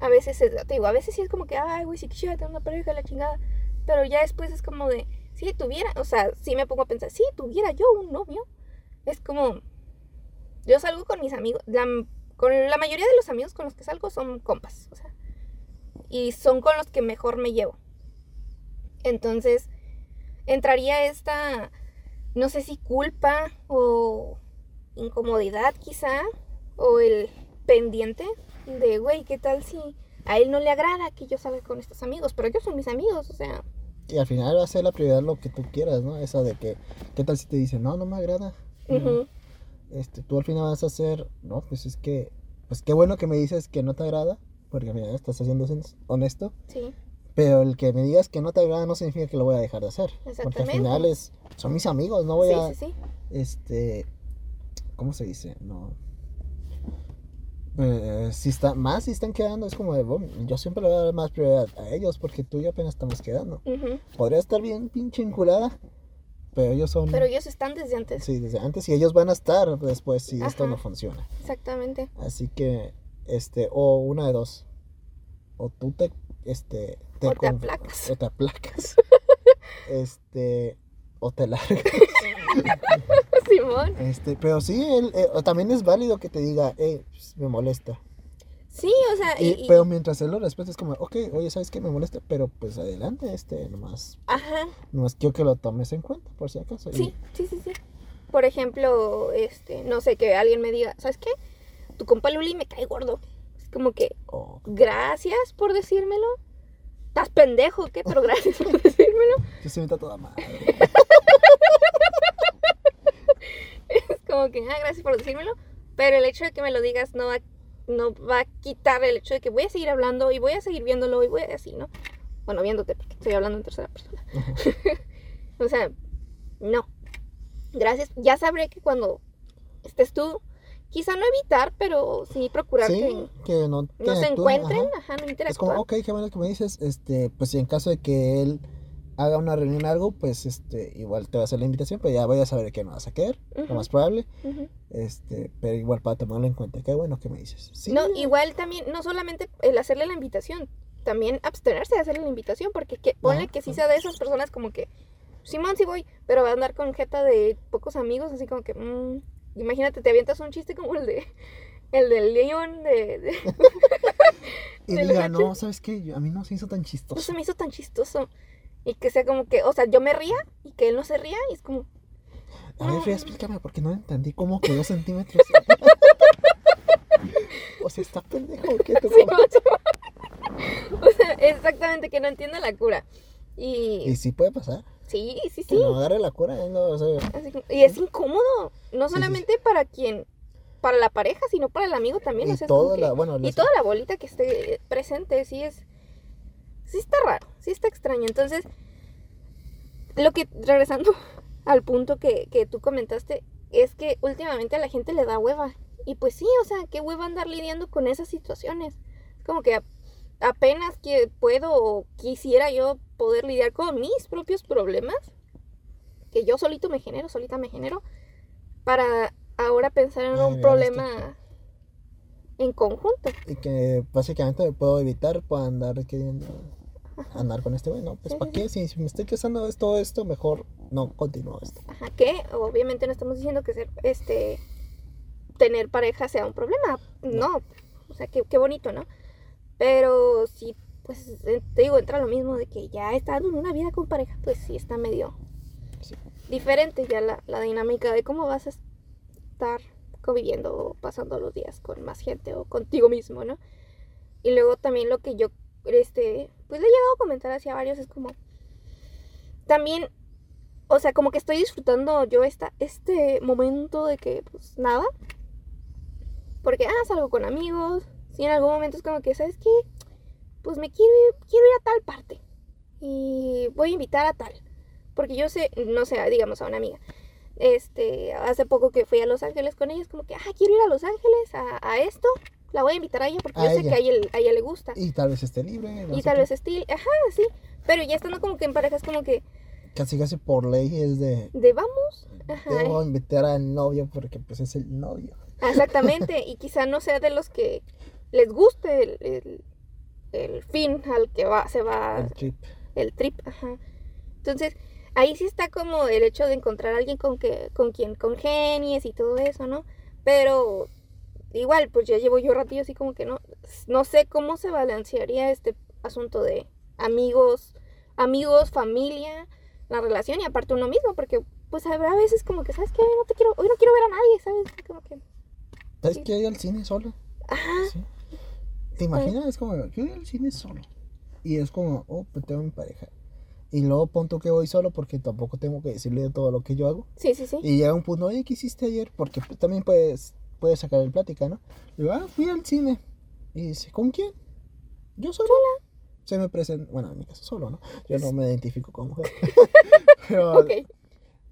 A veces, es- te digo, a veces sí es como que, ay, güey, si quisiera tener una pareja, la chingada. Pero ya después es como de, si tuviera, o sea, sí me pongo a pensar, si tuviera yo un novio, es como, yo salgo con mis amigos, la, con la mayoría de los amigos con los que salgo son compas, o sea, y son con los que mejor me llevo. Entonces, entraría esta, no sé si culpa o incomodidad quizá, o el pendiente de, güey, ¿qué tal si a él no le agrada que yo salga con estos amigos? Pero ellos son mis amigos, o sea, Y al final va a ser la prioridad lo que tú quieras, ¿no? Esa de que, ¿qué tal si te dicen, no, no me agrada? Ujú, Este, tú al final vas a hacer, no, pues es que, pues qué bueno que me dices que no te agrada, porque al final estás haciendo honesto, sí, pero el que me digas que no te agrada no significa que lo voy a dejar de hacer, porque al Exactamente. final es, son mis amigos, no voy sí, a, sí, sí. este, ¿cómo se dice? No, eh, si está, más si están quedando, es como de, bueno, yo siempre le voy a dar más prioridad a ellos porque tú y yo apenas estamos quedando. Podría estar bien pinche enculada, pero ellos son... Pero ellos están desde antes. Sí, desde antes y ellos van a estar después si esto no funciona. Exactamente. Así que, este, o una de dos. O tú te, este, O te aplacas. O te aplacas. este, o te largas. Simón. Este, pero sí, él, eh, o también es válido que te diga, eh, pues, me molesta. Sí, o sea, y, pero mientras él lo respeta, es como, ok, oye, ¿sabes qué? Me molesta, pero pues adelante, este, nomás, ajá, nomás quiero que lo tomes en cuenta, por si acaso. Y- sí, sí, sí, sí. Por ejemplo, este, no sé, que alguien me diga, ¿sabes qué? Tu compa Luli me cae gordo. Como que, o gracias por decírmelo. Estás pendejo, ¿qué? Pero gracias por decírmelo. yo se meta toda madre. Es como que, ah, gracias por decírmelo. Pero el hecho de que me lo digas no va, no va a quitar el hecho de que voy a seguir hablando y voy a seguir viéndolo y voy a así, ¿no? Bueno, viéndote, porque estoy hablando en tercera persona. O sea, no. Gracias. Ya sabré que cuando estés tú, quizá no evitar, pero sí procurar Sí, que que no, te no se encuentren, ajá. ajá, no Es como, interactúen. ok, qué bueno que me dices, este, pues si en caso de que él haga una reunión algo, pues este, igual te va a hacer la invitación, pero ya voy a saber que no vas a quedar, lo Ujú, más probable, ujú. este, pero igual para tomarlo en cuenta, qué bueno que me dices. Sí, No, igual también, no solamente el hacerle la invitación, también abstenerse de hacerle la invitación, porque que, ponle Ajá, que sí ajá. sea de esas personas como que, Simón sí voy, pero va a andar con jeta de pocos amigos, así como que, mm, imagínate, te avientas un chiste como el de, el del león de, de- y diga, no, ¿sabes qué? Yo- A mí no se hizo tan no chistoso. se me hizo tan chistoso. Y que sea como que, o sea, yo me ría y que él no se ría y es como, A ver, no. Explícame, porque no entendí cómo que dos centímetros. o sea, está pendejo, ¿o ¿qué? ¿Tú Sí, o sea, exactamente que no entiende la cura. Y, Y sí puede pasar. Sí, sí, Que sí. no agarre la cura, ¿eh? no, o sea, y es incómodo, no sí, solamente para quien, para la pareja, sino para el amigo también. y o sea, toda que- la, bueno, y toda la bolita que esté presente, sí es, sí está raro, sí está extraño. Entonces, lo que, regresando al punto que, que tú comentaste, es que últimamente a la gente le da hueva. Y pues sí, o sea, qué hueva andar lidiando con esas situaciones. Como que apenas que puedo o quisiera yo poder lidiar con mis propios problemas, que yo solito me genero, solita me genero, para ahora pensar en Ay, un problema en conjunto. y que básicamente me puedo evitar, puedo andar queriendo andar con este güey, no, pues Sí, ¿para sí, qué? Si, si me estoy casando esto, esto, mejor no continúo esto. Ajá, que obviamente no estamos diciendo que ser, este, tener pareja sea un problema. No. O sea, qué, qué bonito, ¿no? Pero sí, pues eh, te digo, entra lo mismo de que ya estando en una vida con pareja, pues sí está medio Sí. diferente ya la, la dinámica de cómo vas a estar conviviendo o pasando los días con más gente o contigo mismo, ¿no? Y luego también lo que yo, este, pues le he llegado a comentar hacia varios es como, también, o sea, como que estoy disfrutando yo esta, este momento de que, pues nada, porque, ah, salgo con amigos, si en algún momento es como que, ¿sabes qué? Pues me quiero ir, quiero ir a tal parte y voy a invitar a tal. Porque yo sé, no sé, digamos a una amiga. Este, hace poco que fui a Los Ángeles con ella, es como que, ah, quiero ir a Los Ángeles a, a esto. La voy a invitar a ella porque A yo sé que a ella, a ella le gusta. Y tal vez esté libre. no Y tal qué. vez estilo, ajá, sí. Pero ya estando como que en pareja es como que, Casi casi por ley es de... de vamos. Ajá. Debo invitar al novio porque pues es el novio. Exactamente. y quizá no sea de los que les guste el, el- el fin al que va, se va El trip. el trip, ajá. Entonces, ahí sí está como el hecho de encontrar a alguien con que, con quien congenies y todo eso, ¿no? Pero igual, pues ya llevo yo ratillo así como que no, no sé cómo se balancearía este asunto de amigos, amigos, familia, la relación y aparte uno mismo, porque pues habrá veces como que, ¿sabes qué? No te quiero, hoy no quiero ver a nadie, ¿sabes? Como que, ¿Sabes Sí. que ir al cine solo? ajá, Sí. ¿Te imaginas? Es como, yo voy al cine solo. Y es como, oh, pues tengo mi pareja. Y luego punto que voy solo porque tampoco tengo que decirle de todo lo que yo hago. sí, sí, sí. Y llega un punto, oye, ¿qué hiciste ayer? Porque pues, también puedes, puedes sacar el plática, ¿no? Y digo, ah, fui al cine. Y dice, ¿con quién? Yo solo. Se me presenta, bueno, en mi caso solo, ¿no? Yo no me identifico como mujer. Pero, Ok.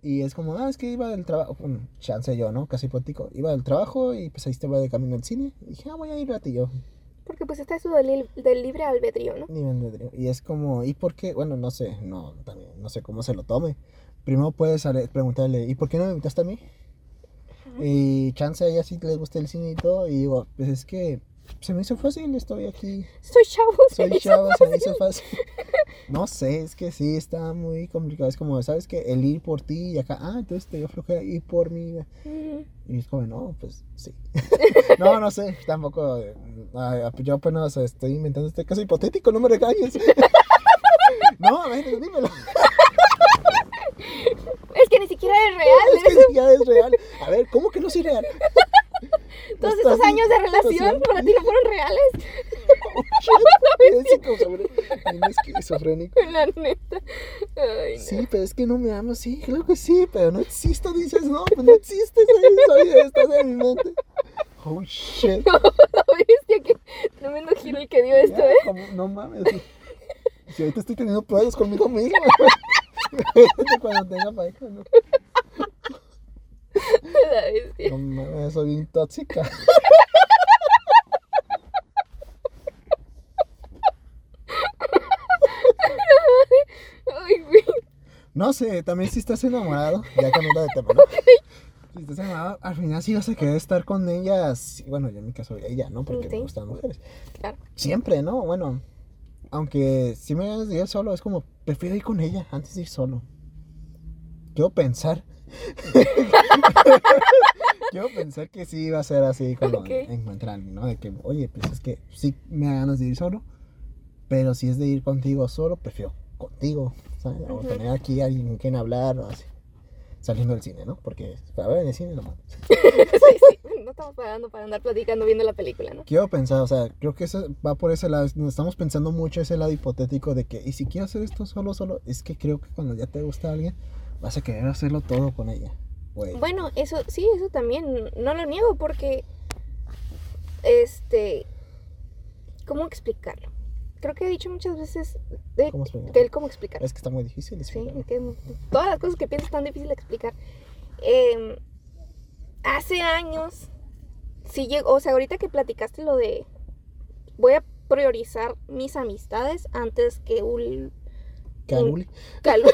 Y es como, ah, es que iba del trabajo, chance yo, ¿no? Casi hipotético. Iba del trabajo y pues ahí estaba de camino al cine. Y dije, ah, voy a ir a ti yo. Porque pues está eso del, del libre albedrío, ¿no? Ni me endedrío. Y es como, ¿y por qué? Bueno, no sé, no, también, no sé cómo se lo tome. Primero puedes preguntarle, ¿y por qué no me invitaste a mí? Y chance a ella sí le gusta el cine y todo. Y digo, pues es que se me hizo fácil, estoy aquí. Soy chavo, se Soy hizo chavo, se me hizo fácil. No sé, es que sí, está muy complicado. Es como, ¿sabes que El ir por ti y acá, ah, entonces te dio flojera ir por mí. Y es como, no, pues sí. no, no sé, tampoco. ay, yo apenas estoy inventando este caso hipotético, no me regañes. no, a ver, dímelo. Es que ni siquiera es real. Es que ni siquiera es real. A ver, ¿cómo que no soy real? Todos Estás- estos años de relación para ti no fueron reales. Es esquizofrénico. La neta. Ay, no. Sí, pero es que no me amas, sí, claro que sí, pero no existo, dices, no, pues no existes, ahí, soy, estás en mi mente. Oh shit. La bestia, que tremendo giro el que dio esto, Ya, ¿eh? como- no mames. Si, ahorita estoy teniendo pruebas conmigo mismo. Cuando tenga pareja, ¿no? La bestia. No soy bien tóxica. No sé, también si estás enamorado, ya cambiando de tema, ¿no? Si estás enamorado, al final sí vas a querer estar con ellas. Bueno, yo en mi caso ella, ¿no? Porque Sí. me gustan mujeres. Claro. Siempre, ¿no? Bueno, aunque si me ganas de ir solo, es como, prefiero ir con ella antes de ir solo. Quiero pensar. Quiero pensar que sí va a ser así cuando Ok. encuentran, ¿no? De que, oye, pues es que sí me da ganas de ir solo, pero si es de ir contigo solo, prefiero contigo, ¿sabes? O Ujú. tener aquí a alguien con quien hablar o así. Saliendo del cine, ¿no? Porque para ver en el cine no mames. Sí, sí. No estamos pagando para andar platicando viendo la película, ¿no? Quiero pensar, o sea, creo que eso va por ese lado. Nos estamos pensando mucho ese lado hipotético de que, y si quiero hacer esto solo, solo, es que creo que cuando ya te gusta alguien, vas a querer hacerlo todo con ella. Bueno, eso sí, eso también no lo niego porque este ¿cómo explicarlo? Creo que he dicho muchas veces de ¿Cómo explicarlo? que él cómo explicarlo. Es que está muy difícil Sí, explicarlo. es que todas las cosas que piensas están difíciles de explicar. Em, hace años sí llegó, o sea, ahorita que platicaste lo de voy a priorizar mis amistades antes que un Caluli. Calvo.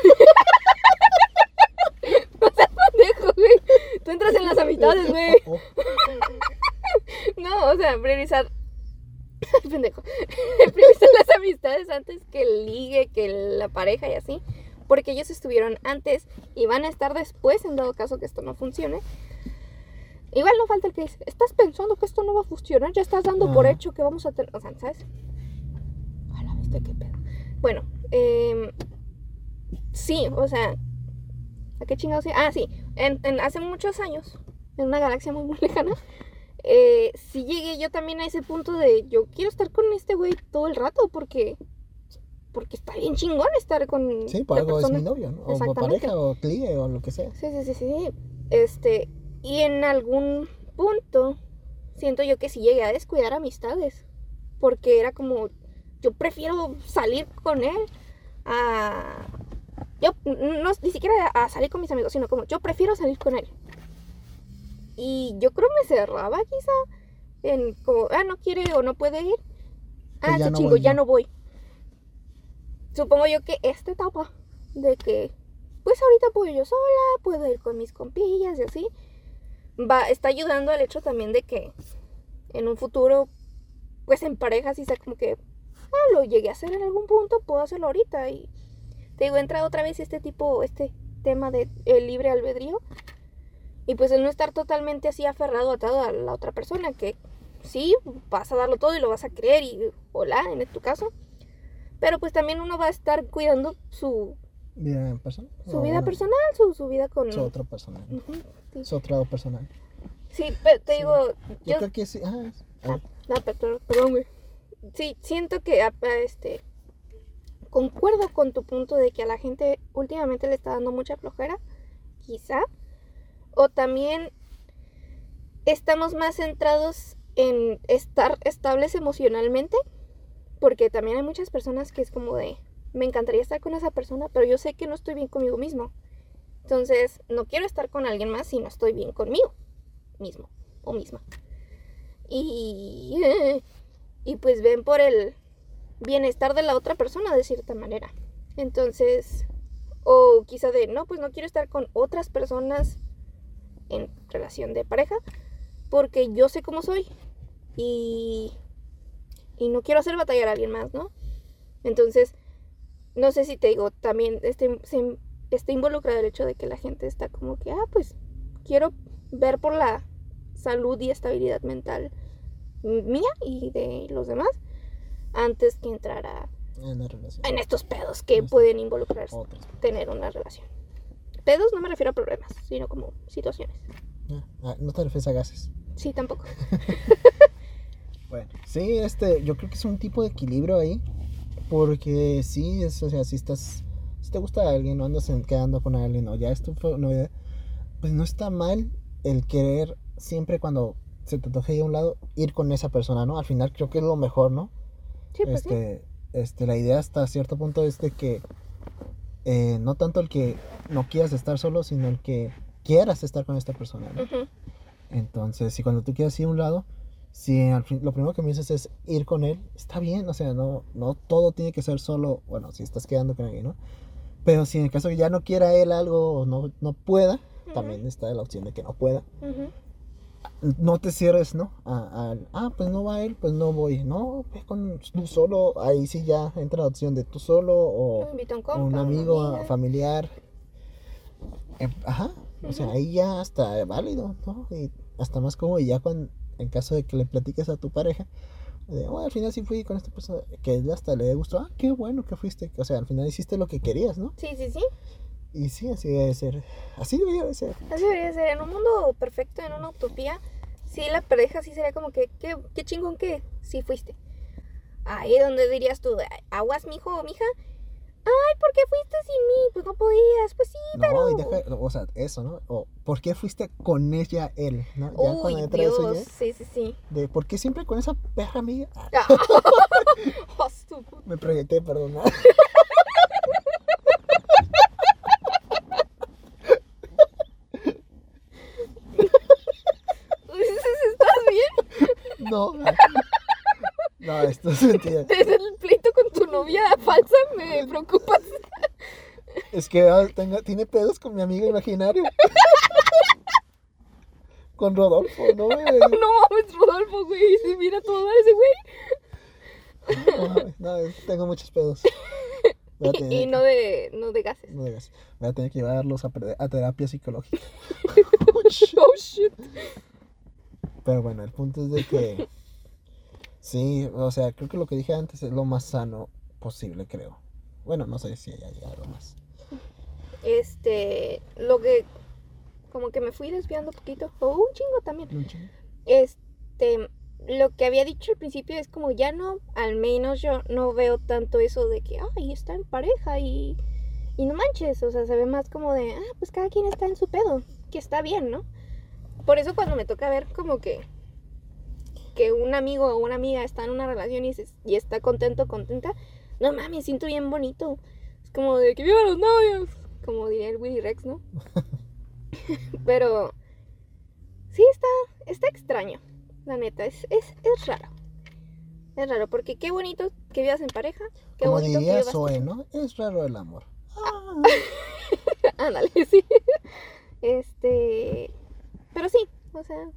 no seas pendejo, güey. Tú entras en las amistades, güey. Oh, oh. No, o sea, priorizar. pendejo. priorizar las amistades antes que el ligue, que la pareja y así. Porque ellos estuvieron antes y van a estar después en dado caso que esto no funcione. Igual no falta el que dice, estás pensando que esto no va a funcionar, ya estás dando por Ajá. hecho que vamos a tener, o sea, ¿sabes? A la bestia, qué pedo. Bueno, eh, sí, o sea, ¿a qué chingados? Ah, sí, en, en- hace muchos años, en una galaxia muy, muy lejana, eh, sí llegué yo también a ese punto de yo quiero estar con este güey todo el rato porque porque está bien chingón estar con Sí, por algo es mi novio, ¿no? O pareja, o cliente, o lo que sea. Sí, sí, sí, sí. Este, y en algún punto siento yo que sí llegué a descuidar amistades. Porque era como, yo prefiero salir con él a... Yo no, ni siquiera a salir con mis amigos, sino como, yo prefiero salir con él. Y yo creo me cerraba quizá en como, ah, no quiere o no puede ir. Ah, se no chingo, voy ya no voy. Supongo yo que esta etapa de que, pues ahorita puedo yo sola, puedo ir con mis compillas y así, va, está ayudando al hecho también de que en un futuro, pues en pareja sí sea como que, ah, lo llegué a hacer en algún punto, puedo hacerlo ahorita y te digo, entra otra vez este tipo, este tema de el libre albedrío y pues el no estar totalmente así aferrado, atado a la otra persona, que sí, vas a darlo todo y lo vas a creer y hola, en tu caso, pero pues también uno va a estar cuidando su, ¿Vida en persona? su vida bueno, personal, su, su vida con... Su otro personal. Sí. Su otro personal. Sí, pero te Sí. digo, Yo yo... creo que sí. Ah, es- a ver. No, per- per- perdón, güey. Sí, siento que este concuerdo con tu punto de que a la gente últimamente le está dando mucha flojera, quizá. O también estamos más centrados en estar estables emocionalmente, porque también hay muchas personas que es como de, me encantaría estar con esa persona, pero yo sé que no estoy bien conmigo mismo. Entonces, no quiero estar con alguien más si no estoy bien conmigo mismo o misma. Y, y pues ven por el bienestar de la otra persona de cierta manera. Entonces, o quizá de, no, pues no quiero estar con otras personas en relación de pareja porque yo sé cómo soy y, y no quiero hacer batallar a alguien más, ¿no? Entonces, no sé si te digo, también este, se, está involucrado el hecho de que la gente está como que, ah, pues quiero ver por la salud y estabilidad mental mía y de los demás antes que entrar a En en estos pedos que pueden involucrarse Otras. tener una relación. Pedos no me refiero a problemas, sino como situaciones. Ah, no te refieres a gases. Sí, tampoco. Bueno, sí, este, yo creo que es un tipo de equilibrio ahí. Porque sí, es, o sea, si estás, si te gusta alguien o andas quedando con alguien o ya es tu fo- novia, pues no está mal el querer siempre cuando se te toque ir a un lado, ir con esa persona, ¿no? Al final creo que es lo mejor, ¿no? Sí, pues sí. este, este, la idea hasta cierto punto es de que eh, no tanto el que no quieras estar solo, sino el que quieras estar con esta persona, ¿no? Entonces, si cuando tú quieres ir a un lado, si al fin- lo primero que me dices es ir con él, está bien, o sea, no, no todo tiene que ser solo, bueno, si estás quedando con alguien, ¿no? Pero si en el caso que ya no quiera él algo o no, no pueda, también está la opción de que no pueda. No te cierres, ¿no? A, al, ah, pues no va él, pues no voy. No, ve con tú solo, ahí sí ya entra la opción de tú solo o a un compa, amigo, familiar. Eh, ajá, o sea, ahí ya está válido, ¿no? Y hasta más como ya cuando, en caso de que le platiques a tu pareja, de, "Oh, al final sí fui con esta persona, que hasta le gustó, ah, qué bueno que fuiste, o sea, al final hiciste lo que querías, ¿no? Sí, sí, sí. Y sí, así debe ser, así debería de ser. Así debería ser. En un mundo perfecto, en una utopía, sí, la pareja sí sería como que, qué, qué chingón que sí fuiste. Ahí donde dirías tú, "Ay, aguas, mijo o mija. Ay, ¿por qué fuiste sin mí? Pues no podías. Pues sí, No, pero. y deja, o sea, eso, ¿no? O, ¿por qué fuiste con ella, él? ¿no? Ya Uy, cuando entra eso Dios. ya, Sí, sí, sí. de, ¿por qué siempre con esa perra amiga? Ah, me proyecté, perdón. No, no, esto es mentira. Desde el pleito con tu novia falsa me preocupas. Es que ah, tenga- tiene pedos con mi amigo imaginario. Con Rodolfo, ¿no? güey? No mames, Rodolfo, güey. Se mira todo ese güey. No, no, tengo muchos pedos. A tener Y no de, no de gases. no digas. Voy a tener que llevarlos a, a terapia psicológica. Oh, shit. Pero bueno, el punto es de que sí, o sea, creo que lo que dije antes es lo más sano posible, creo. Bueno, no sé si haya algo más. Este, lo que, como que me fui desviando un poquito. O un chingo también. Un chingo. Este, lo que había dicho al principio es como ya no, al menos yo no veo tanto eso de que, ay, está en pareja y, y no manches. O sea, se ve más como de, ah, pues cada quien está en su pedo, que está bien, ¿no? Por eso cuando me toca ver como que que un amigo o una amiga está en una relación y, se- y está contento, contenta, no mames, siento bien bonito. Es como de que vivan los novios, como diría el Willy Rex, ¿no? Pero sí está, está extraño, la neta, es, es, es raro. Es raro, porque qué bonito que vivas en pareja, qué Como bonito diría Zoe, ¿no? Es raro el amor. Ah, Ándale, sí. Este. Pero sí, o sea.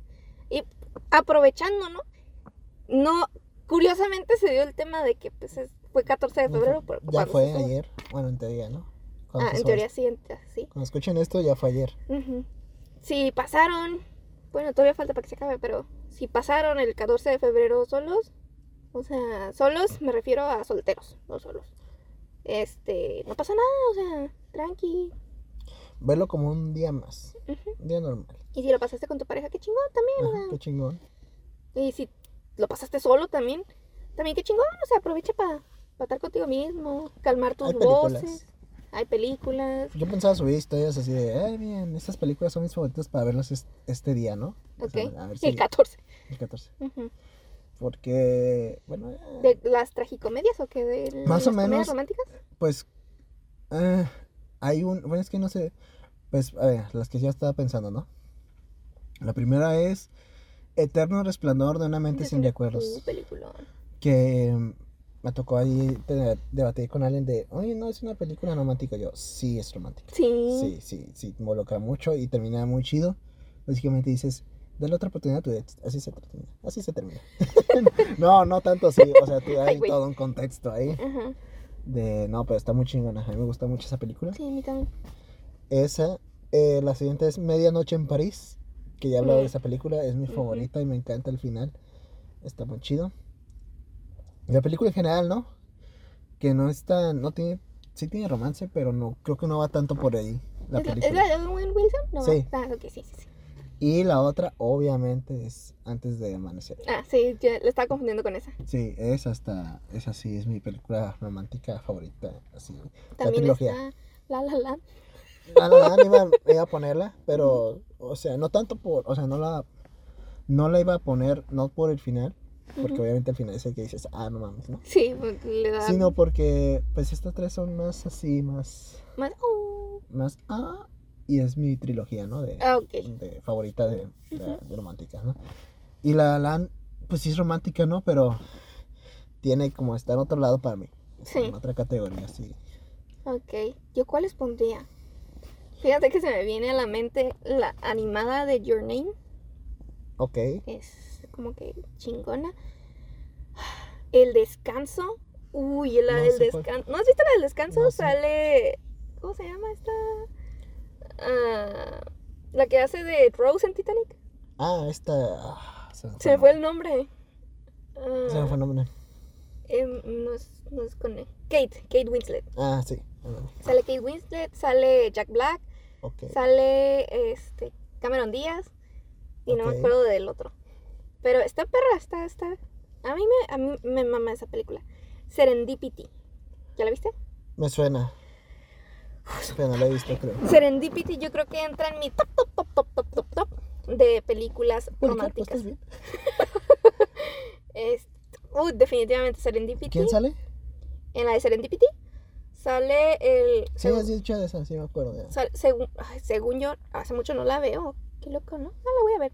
Y aprovechando, ¿no? No. Curiosamente se dio el tema de que pues es- fue 14 de febrero. por- ya fue ayer. Bueno, en teoría, ¿no? Cuando Ah, en teoría sí, en- sí. Cuando escuchen esto, ya fue ayer. Ujú. Si pasaron. Bueno, todavía falta para que se acabe, pero si pasaron el 14 de febrero solos. O sea, solos me refiero a solteros, no solos. Este, no pasa nada, o sea, tranqui. Verlo como un día más. Un día normal. Y si lo pasaste con tu pareja, qué chingón también, o Ajá, qué chingón. Y si lo pasaste solo también, también qué chingón, o sea, aprovecha para estar contigo mismo, calmar tus Hay voces. Hay películas. Yo pensaba subir historias así de, eh, bien, estas películas son mis favoritas para verlas es- este día, ¿no? O Ok. sea, a ver si El 14. el 14. Ujú. Porque, bueno, eh, ¿De las tragicomedias o qué? ¿De Más o las comedias menos. románticas? pues, eh, hay un, bueno, es que no sé, Pues, a ver, las que ya estaba pensando, ¿no? La primera es Eterno Resplandor de una mente sin recuerdos. película. Que me tocó ahí debatir con alguien de, oye, no es una película romántica. Yo, sí, es romántica. Sí. Sí, sí, sí, involucra mucho y termina muy chido. Básicamente dices, dale otra oportunidad a tu ex. Así se termina. Así se termina. no, no tanto así. O sea, tú- hay Ay, todo un contexto ahí. Ajá. De, no, pero está muy chingona. A mí me gusta mucho esa película. Sí, a mí también. Esa. eh, la siguiente es Medianoche en París. Que ya he hablado de esa película. Es mi favorita y me encanta el final. Está muy chido. La película en general, ¿no? Que no está. No tiene. Sí tiene romance, pero no creo que no va tanto por ahí. La ¿Es, la- película. ¿Es la de Owen Wilson? No. Sí. Ah, ok, sí, sí, sí. Y la otra, obviamente, es Antes de Amanecer. Ah, sí, yo la estaba confundiendo con esa. Sí, es hasta. Esa sí es mi película romántica favorita. Así. También trilogía. está La La Land. La La Land iba, iba a ponerla, pero, o sea, no tanto por, o sea, no la, no la iba a poner, no por el final, porque Ujú. obviamente el final es el que dices, ah, no mames, ¿no? Sí, pues, le da Sino porque, pues estas tres son más así, más, más. Oh. más, ah, y es mi trilogía, ¿no? De, Ah, ok. de favorita de, de, Ujú. de románticas, ¿no? Y La La Land, pues sí es romántica, ¿no? Pero tiene como está en otro lado para mí, Sí. en otra categoría, sí. Ok. ¿Yo cuáles pondría? Fíjate que se me viene a la mente la animada de Your Name. Ok, Es como que chingona. El descanso. Uy, la No del descanso. ¿No has visto la del descanso? No. Sale. ¿Cómo se llama esta? Ah, la que hace de Rose en Titanic. ah, esta, ah, se me Se me fue el nombre. Se me fue el nombre. em, no, es, no es con. Kate, Kate Winslet. Ah, sí. Sale Kate Winslet, sale Jack Black, Sale este Cameron Díaz y no me acuerdo del otro. Pero está perra, está, está. A mí me, a mí me mama esa película. Serendipity. ¿Ya la viste? Me suena. Pero no la he visto, creo. Serendipity yo creo que entra en mi top, top, top, top, top, top, top de películas románticas. ¿estás bien? Es, uh, definitivamente Serendipity. ¿Quién sale? En la de Serendipity sale el... Sí, has dicho de esa, sí me acuerdo. ya. Sal- según, ay, según yo, hace mucho no la veo. Qué loco, ¿no? No la voy a ver.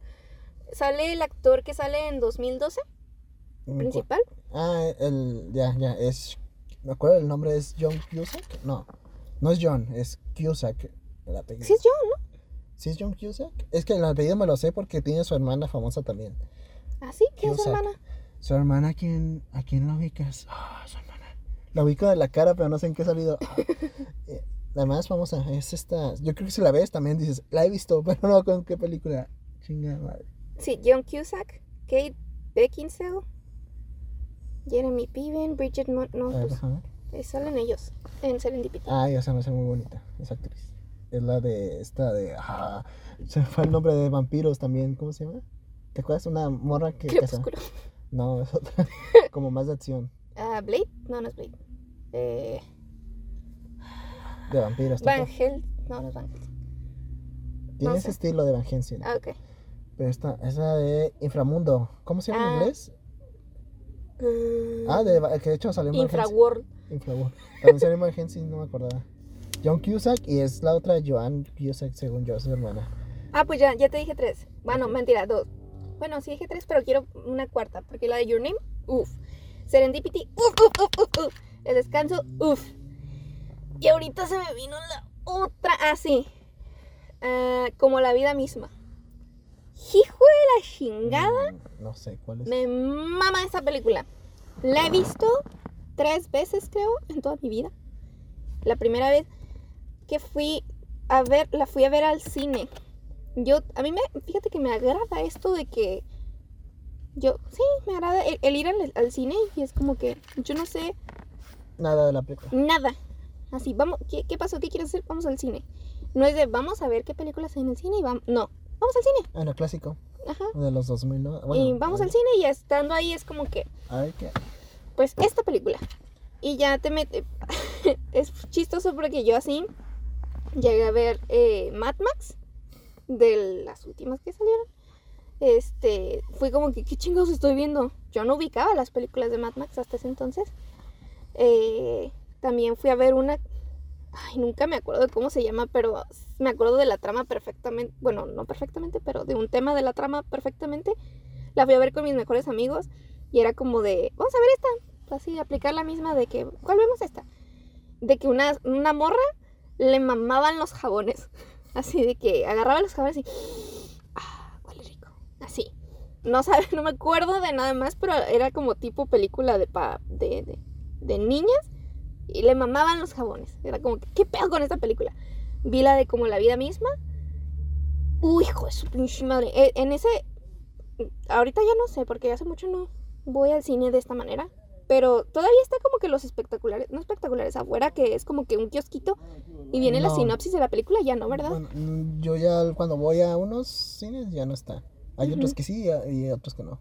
Sale el actor que sale en 2012, Me acu- principal. Ah, el. Ya, ya, es. Me acuerdo el nombre, ¿es John Cusack? No, no es John, es Cusack. El apellido. Sí es yo, ¿no? ¿Sí es John Cusack? Es que el apellido me lo sé porque tiene su hermana famosa también. ¿Ah, sí? ¿Quién es su hermana? Su hermana, ¿a quién, ¿a quién la ubicas? Ah, su hermana. La ubico de la cara, pero no sé en qué ha salido. Ah, eh, la más famosa es esta. Yo creo que si la ves también dices, la he visto, pero no con qué película. Chinga madre. Sí, John Cusack, Kate Beckinsale, Jeremy Piven, Bridget Mon... No, ver, pues eh, salen ellos en Serendipity. Ay, esa me hace muy bonita, esa actriz. Es la de esta de. Ah, se fue el nombre de vampiros también. ¿Cómo se llama? ¿Te acuerdas? Una morra que. Crepúsculo. No, es otra. Como más de acción. Ah, Blade? No, no es Blade. Eh, De vampiros. Van. Hel... No, no es Van Helsing. Tiene no ese sé. estilo de Van Helsing. Ah, ok. Pero esta, esa de Inframundo. ¿Cómo se llama en Ah. inglés? Ah, de, que de hecho salió en. Infraworld. Infraworld. También salió en Van Helsing, no me acordaba. John Cusack y es la otra Joan Cusack, según yo, su hermana. Ah, pues ya, ya te dije tres. Bueno, mentira, dos. Bueno, sí dije tres, pero quiero una cuarta. Porque la de Your Name, uff. Serendipity, uff, uff, uff, uff, uff. El descanso, uff. Y ahorita se me vino la otra. Ah, sí. Ah, como la vida misma. Hijo de la chingada. Mm, No sé cuál es. Me mama esa película. La he visto tres veces, creo, en toda mi vida. La primera vez que fui a ver, la fui a ver al cine. Yo, a mí me, fíjate que me agrada esto de que yo, sí, me agrada el, el ir al, al cine y es como que yo no sé Nada de la película. nada. Así, vamos, ¿qué, qué pasó? ¿Qué quieres hacer? Vamos al cine. No es de vamos a ver qué películas hay en el cine y vamos, no, vamos al cine. Ah, no, clásico. Ajá. De los 2000, ¿no? y vamos al cine y estando ahí es como que A ver qué. pues esta película. Y ya te mete. es chistoso porque yo así llegué a ver eh, Mad Max de las últimas que salieron. Este, fui como que, ¿qué chingados estoy viendo? Yo no ubicaba las películas de Mad Max hasta ese entonces. Eh, también fui a ver una Ay, nunca me acuerdo de cómo se llama, pero me acuerdo de la trama perfectamente. Bueno, no perfectamente, pero de un tema de la trama perfectamente. La fui a ver con mis mejores amigos y era como de, vamos a ver esta. Así, aplicar la misma de que, ¿cuál vemos esta? De que una, una morra le mamaban los jabones. Así de que agarraba los jabones y. Así. No sabe, no me acuerdo de nada más, pero era como tipo película de, pa, de, de, de niñas. Y le mamaban los jabones. Era como, ¿qué pedo con esta película? Vi la de como la vida misma. Uy, hijo de su pinche madre. E- En ese. Ahorita ya no sé, porque hace mucho no voy al cine de esta manera. Pero todavía está como que los espectaculares, no espectaculares, afuera, que es como que un kiosquito y viene la No. sinopsis de la película, ya no, ¿verdad? Bueno, yo ya cuando voy a unos cines ya no está. Hay otros Ujú. que sí y- y otros que no.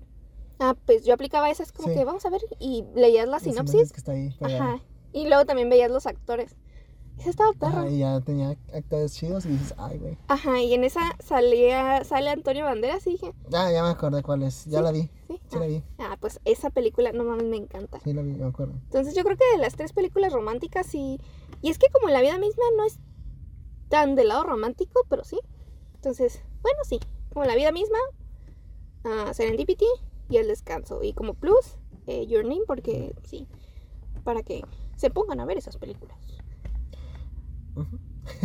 Ah, pues yo aplicaba esas como Sí. que vamos a ver y leías la sinopsis. que está ahí. Ajá. Y luego también veías los actores. Esa estaba perro. Ajá, y ya tenía actores chidos y dices, ay, güey. Ajá, y en esa salía, sale Antonio Banderas y dije, Ah, ya me acordé cuál es. Ya Sí. la vi. sí. Sí ah, la vi. ah, pues esa película, no mames, me encanta. Sí la vi, me acuerdo. Entonces yo creo que de las tres películas románticas y... Y es que como la vida misma no es tan del lado romántico, pero sí. Entonces, bueno, sí. Como la vida misma, ah, Serendipity y El Descanso. Y como plus, eh, Your Name, porque sí, para que se pongan a ver esas películas.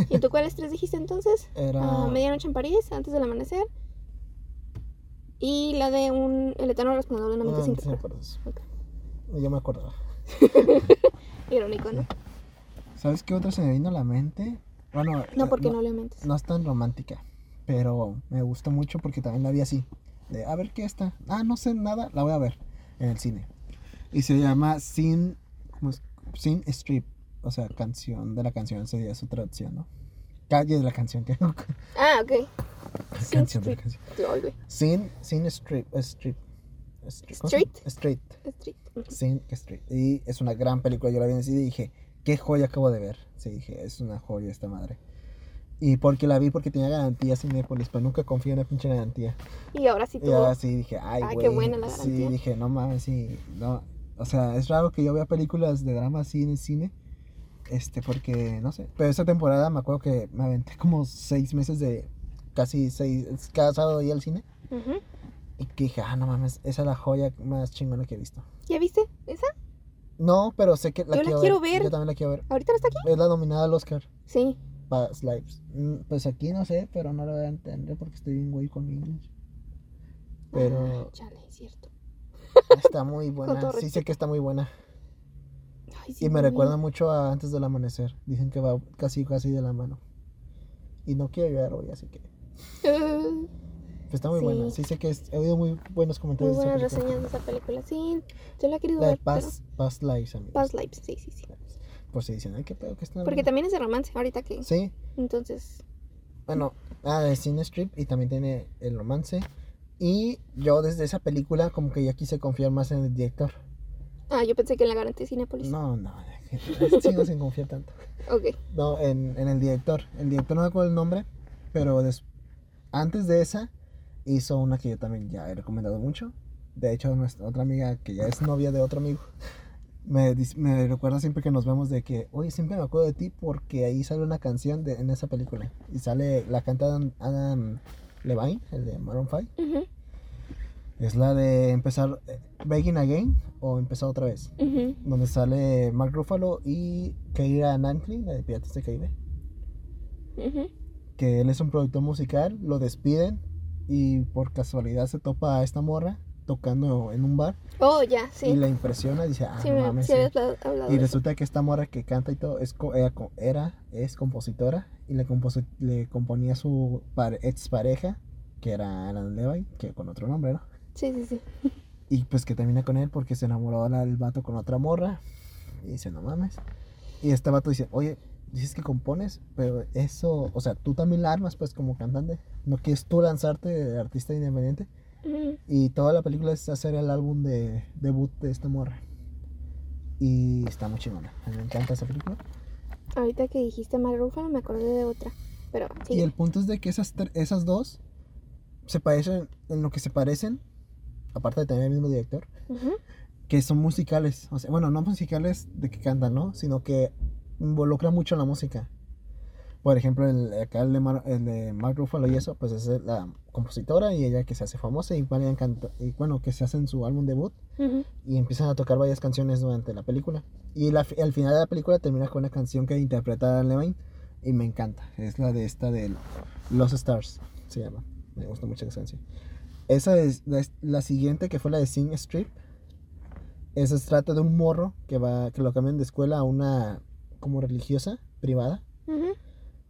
¿Y tú cuáles tres dijiste entonces? Era. Medianoche en París, Antes del Amanecer. Y la de un El Eterno Resplandor de una mente Ah, sin sí me recuerdo. acuerdo. Ok. Yo me acordaba. Irónico, ¿no? ¿Sabes qué otra se me vino a la mente? Bueno, No, porque no le mentes. no es tan romántica, pero me gustó mucho porque también la vi así. De, a ver qué está. Ah, no sé nada, la voy a ver en el cine. Y se llama Sin. Sin Strip, o sea, canción de la canción sería su traducción, ¿no? Calle de la canción, que Ah, ok. Sin canción de la Street. canción. Sin, sin Strip, Strip. Strip, ¿cómo se Street. Street. Street. Sin Street. Y es una gran película. Yo la vi en el cine y dije, qué joya acabo de ver. Sí, dije, es una joya esta madre. Y porque la vi porque tenía garantía Cinépolis, pero nunca confío en la pinche garantía. Y ahora sí Y tuvo. ahora sí dije, ay, Ay, güey. qué buena la Sí, garantía. dije, no mames, sí. No. O sea, es raro que yo vea películas de drama así en el cine. Este, porque, no sé. Pero esa temporada me acuerdo que me aventé como seis meses de casi seis. Cada sábado iba al cine. Ujú. Y que dije, ah, no mames, esa es la joya más chingona que he visto. ¿Ya viste esa? No, pero sé que la Yo la quiero, quiero ver. ver. Yo también la quiero ver. ¿Ahorita no está aquí? Es la nominada al Oscar. Sí. Past Lives. Mm, Pues aquí no sé, pero no la voy a entender porque estoy bien güey con mi inglés. Pero Ah, chale, es cierto. está muy buena. Sí sé que está muy buena. Ay, sí, Y me recuerda mucho a Antes del Amanecer. Dicen que va casi casi de la mano. Y no quiero llorar hoy, así que... Uh, está muy Sí. buena. Sí sé que es- he oído muy buenos muy comentarios de buenas esa película. reseñas de esa película. Sí, yo la he querido La de ver. pero- Past, Past Lives, amigos. Past Lives, sí, sí, sí. Por si dicen, ay, qué pedo que está Porque también es de romance, ahorita que. Sí, Entonces. Bueno, ah, de Cine Strip y también tiene el romance. Y yo desde esa película como que ya quise confiar más en el director. Ah, yo pensé que en la garantía Cinepolis. No, no, sigo sin confiar tanto. Ok. No, en, en el director. El director no me acuerdo el nombre, pero des- antes de esa hizo una que yo también ya he recomendado mucho. De hecho, nuestra otra amiga, que ya es novia de otro amigo, me, me recuerda siempre que nos vemos de que, oye, siempre me acuerdo de ti porque ahí sale una canción de, en esa película. Y sale, la canta Adam, Adam Levine, el de Maroon 5. Ujú, Es la de empezar eh, Begging Again o empezar otra vez. Donde sale Mark Ruffalo y Keira Knightley, la de Piratas del Caribe. Que él es un productor musical, lo despiden y por casualidad se topa a esta morra tocando en un bar Oh, ya, sí. y la impresiona y dice, ah, sí, no me, mames. sí sí". hablado Y resulta que esta morra que canta y todo es, co- era, era- es compositora y le, composi- le componía a su ex pareja, que era Alan Levine, que con otro nombre, ¿no? Sí, sí, sí. Y pues que termina con él porque se enamoró la- el vato con otra morra. Y dice, no mames. Y este vato dice, oye, dices que compones, pero eso, o sea, tú también la armas pues como cantante. ¿No quieres tú lanzarte de artista independiente? Y toda la película es hacer el álbum de debut de esta morra. Y está muy chingona. Me encanta esa película. Ahorita que dijiste Ruffalo me acordé de otra. Pero sí. Y el punto es de que esas, esas dos se parecen en lo que se parecen, aparte de tener el mismo director. Que son musicales. O sea, bueno, no musicales de que cantan, ¿no? Sino que involucra mucho la música. Por ejemplo, el, acá el de, Mar, el de Mark Ruffalo y eso, pues es la compositora y ella que se hace famosa y, van y bueno, que se hacen su álbum debut Ujú. y empiezan a tocar varias canciones durante la película. Y la, al final de la película termina con una canción que interpreta Dan Levine y me encanta. Es la de esta de Los Stars, se llama. Me gusta mucho esa canción. Esa es la, la siguiente que fue la de Sing Strip. Esa se trata de un morro que va que lo cambian de escuela a una como religiosa privada. Ujú.